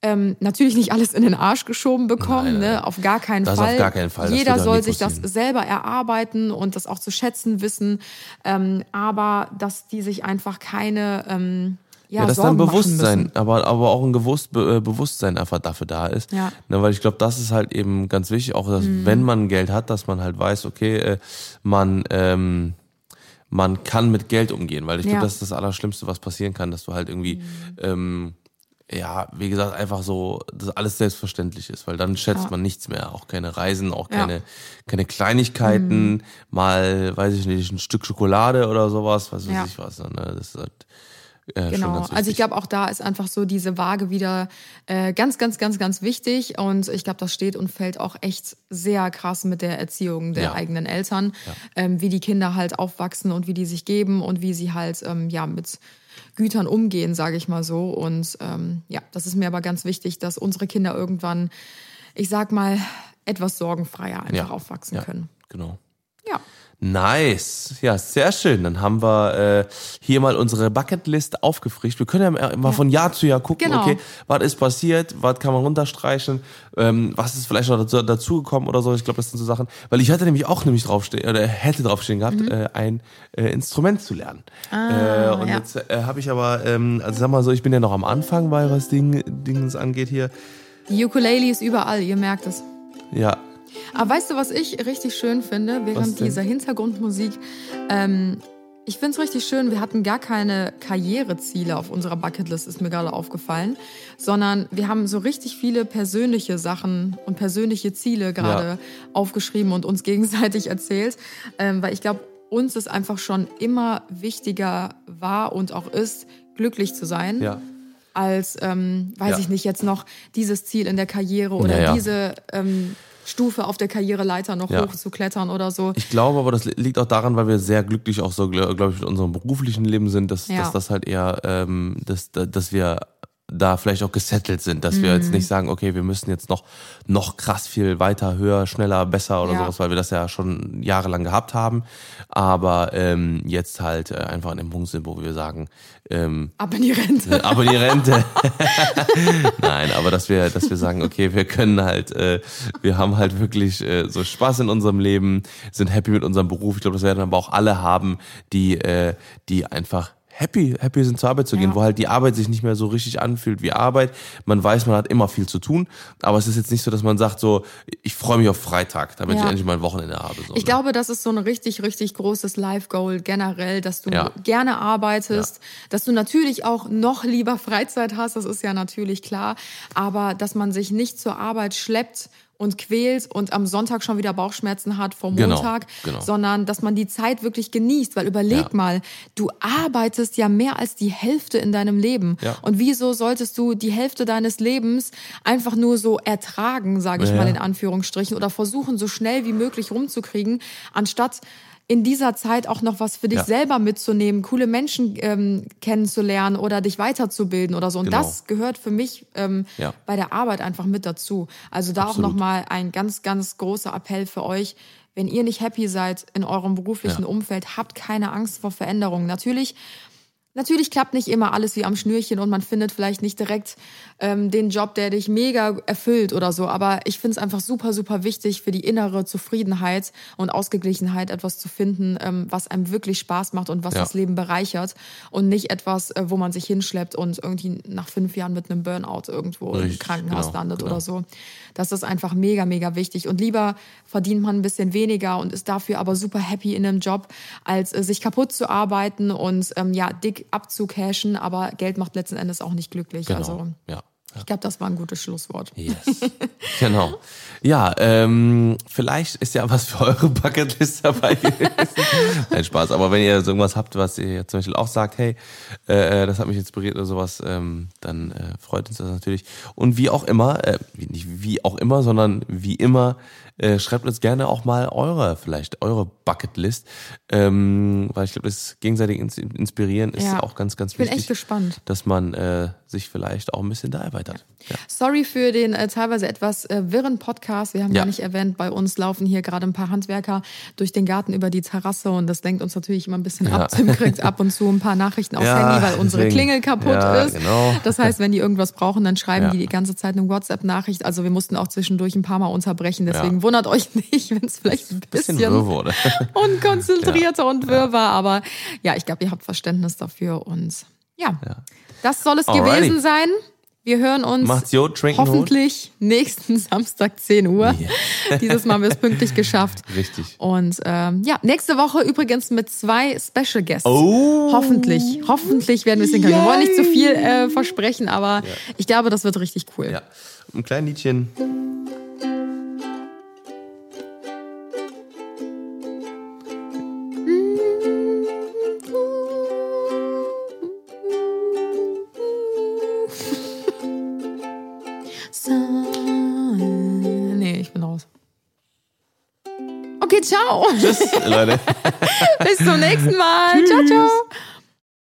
ähm, natürlich nicht alles in den Arsch geschoben bekommen, Nein, nein, ne? auf gar keinen Das Fall. auf gar keinen Fall. Jeder soll sich das selber erarbeiten und das auch zu schätzen wissen. Ähm, aber dass die sich einfach keine ähm, ja, Ja, dass Sorgen dann Bewusstsein, aber, aber auch ein gewusst, äh, Bewusstsein einfach dafür da ist. Ja. Ne, weil ich glaube, das ist halt eben ganz wichtig, auch dass, Mhm. wenn man Geld hat, dass man halt weiß, okay, äh, man, ähm, man kann mit Geld umgehen, weil ich glaube, Ja. Mhm. das ist das Allerschlimmste, was passieren kann, dass du halt irgendwie, ähm, ja, wie gesagt, einfach so, dass alles selbstverständlich ist, weil dann schätzt Ja. man nichts mehr, auch keine Reisen, auch Ja. Mhm. keine, keine Kleinigkeiten, mal, weiß ich nicht, ein Stück Schokolade oder sowas, was weiß Ja. ich was, ne? das ist halt, äh, Genau, also ich glaube auch da ist einfach so diese Waage wieder äh, ganz, ganz, ganz, ganz wichtig und ich glaube, das steht und fällt auch echt sehr krass mit der Erziehung der Ja. eigenen Eltern, ähm, wie die Kinder halt aufwachsen und wie die sich geben und wie sie halt ähm, ja mit Gütern umgehen, sage ich mal so. Und ähm, ja, das ist mir aber ganz wichtig, dass unsere Kinder irgendwann, ich sag mal, etwas sorgenfreier einfach Ja. aufwachsen ja, können. Genau. Ja. Nice. Ja, sehr schön. Dann haben wir äh, hier mal unsere Bucketlist aufgefrischt. Wir können ja immer von Jahr zu Jahr gucken, Genau. okay, was ist passiert, was kann man runterstreichen, ähm, was ist vielleicht noch dazu, dazugekommen oder so. Ich glaube, das sind so Sachen. Weil ich hatte nämlich auch nämlich draufstehen, oder hätte draufstehen gehabt, äh, ein äh, Instrument zu lernen. äh, und ja. jetzt äh, habe ich aber, ähm, also sag mal so, ich bin ja noch am Anfang, weil was Ding, Dings angeht hier. Die Ukulele ist überall, ihr merkt es. Ja, Aber weißt du, was ich richtig schön finde, während dieser Hintergrundmusik? Ähm, ich finde es richtig schön, wir hatten gar keine Karriereziele auf unserer Bucketlist, ist mir gerade aufgefallen, sondern wir haben so richtig viele persönliche Sachen und persönliche Ziele gerade Ja. aufgeschrieben und uns gegenseitig erzählt, ähm, weil ich glaube, uns ist einfach schon immer wichtiger war und auch ist, glücklich zu sein ja. als, ähm, weiß Ja. ich nicht, jetzt noch dieses Ziel in der Karriere oder Ja, ja. diese ähm, Stufe auf der Karriereleiter noch Ja. hochzuklettern oder so. Ich glaube aber, das li- liegt auch daran, weil wir sehr glücklich auch so, glaube ich, mit unserem beruflichen Leben sind, dass, Ja. dass das halt eher, ähm, dass, dass wir da vielleicht auch gesettelt sind, dass wir Mhm. jetzt nicht sagen, okay, wir müssen jetzt noch, noch krass viel weiter, höher, schneller, besser oder Ja. sowas, weil wir das ja schon jahrelang gehabt haben. Aber ähm, jetzt halt äh, einfach an dem Punkt sind, wo wir sagen, ähm, Ab in die Rente. aber die Rente. Nein, aber dass wir, dass wir sagen, okay, wir können halt, äh, wir haben halt wirklich äh, so Spaß in unserem Leben, sind happy mit unserem Beruf. Ich glaube, das werden aber auch alle haben, die, äh, die einfach happy, happy sind zur Arbeit zu gehen, Ja. wo halt die Arbeit sich nicht mehr so richtig anfühlt wie Arbeit. Man weiß, man hat immer viel zu tun, aber es ist jetzt nicht so, dass man sagt so, ich freue mich auf Freitag, damit Ja. ich endlich mein Wochenende habe. So, Ich ne? glaube, das ist so ein richtig, richtig großes Life-Goal generell, dass du Ja. gerne arbeitest, dass du natürlich auch noch lieber Freizeit hast, das ist ja natürlich klar, aber dass man sich nicht zur Arbeit schleppt und quält und am Sonntag schon wieder Bauchschmerzen hat vor Genau, Montag, genau. sondern dass man die Zeit wirklich genießt, weil überleg Ja. mal, du arbeitest ja mehr als die Hälfte in deinem Leben Ja. und wieso solltest du die Hälfte deines Lebens einfach nur so ertragen, sage ich Ja. mal in Anführungsstrichen, oder versuchen, so schnell wie möglich rumzukriegen, anstatt in dieser Zeit auch noch was für dich Ja. selber mitzunehmen, coole Menschen ähm, kennenzulernen oder dich weiterzubilden oder so. Und Genau. das gehört für mich ähm, Ja. bei der Arbeit einfach mit dazu. Also da Absolut. auch nochmal ein ganz, ganz großer Appell für euch. Wenn ihr nicht happy seid in eurem beruflichen Ja. Umfeld, habt keine Angst vor Veränderungen. Natürlich Natürlich klappt nicht immer alles wie am Schnürchen und man findet vielleicht nicht direkt ähm, den Job, der dich mega erfüllt oder so. Aber ich finde es einfach super, super wichtig für die innere Zufriedenheit und Ausgeglichenheit etwas zu finden, ähm, was einem wirklich Spaß macht und was Ja. das Leben bereichert und nicht etwas, äh, wo man sich hinschleppt und irgendwie nach fünf Jahren mit einem Burnout irgendwo im Richtig, Krankenhaus genau, landet genau. oder so. Das ist einfach mega, mega wichtig. Und lieber verdient man ein bisschen weniger und ist dafür aber super happy in einem Job, als äh, sich kaputt zu arbeiten und ähm, ja, dick abzucashen, aber Geld macht letzten Endes auch nicht glücklich. Genau. Also ja. Ich glaube, das war ein gutes Schlusswort. Yes. genau. Ja, ähm, vielleicht ist ja was für eure Bucketlist dabei gewesen. Nein, Spaß. Aber wenn ihr so irgendwas habt, was ihr zum Beispiel auch sagt, hey, äh, das hat mich inspiriert oder sowas, ähm, dann äh, freut uns das natürlich. Und wie auch immer, äh, nicht wie auch immer, sondern wie immer, äh, schreibt uns gerne auch mal eure, vielleicht eure Bucketlist. Ähm, weil ich glaube, das gegenseitig ins Inspirieren ist Ja. auch ganz, ganz Ich bin wichtig. echt gespannt. Dass man äh, sich vielleicht auch ein bisschen da erweitert. Ja. Sorry für den äh, teilweise etwas äh, wirren Podcast. Wir haben Ja. nicht erwähnt, bei uns laufen hier gerade ein paar Handwerker durch den Garten über die Terrasse und das lenkt uns natürlich immer ein bisschen ab. Tim kriegt ab und zu ein paar Nachrichten aufs Ja, Handy, weil unsere deswegen. Klingel kaputt Ja, ist. genau. Das heißt, wenn die irgendwas brauchen, dann schreiben Ja. die die ganze Zeit eine WhatsApp-Nachricht. Also wir mussten auch zwischendurch ein paar Mal unterbrechen. Deswegen Ja. Wundert euch nicht, wenn es vielleicht ein Bisschen bisschen, wirr wurde. unkonzentrierter und wirr war. Aber ja, ich glaube, ihr habt Verständnis dafür und ja, das soll es Alrighty. gewesen sein. Wir hören uns gut, trinken Hut. hoffentlich nächsten Samstag 10 Uhr. Dieses Mal haben wir es pünktlich geschafft. Richtig. Und ähm, ja, nächste Woche übrigens mit zwei Special Guests. Oh. Hoffentlich, hoffentlich werden wir es hinkriegen. Wir wollen nicht zu viel äh, versprechen, aber ich glaube, das wird richtig cool. Ja. Ein kleines Liedchen. Ciao. Tschüss, Leute. Bis zum nächsten Mal. Ciao, ciao.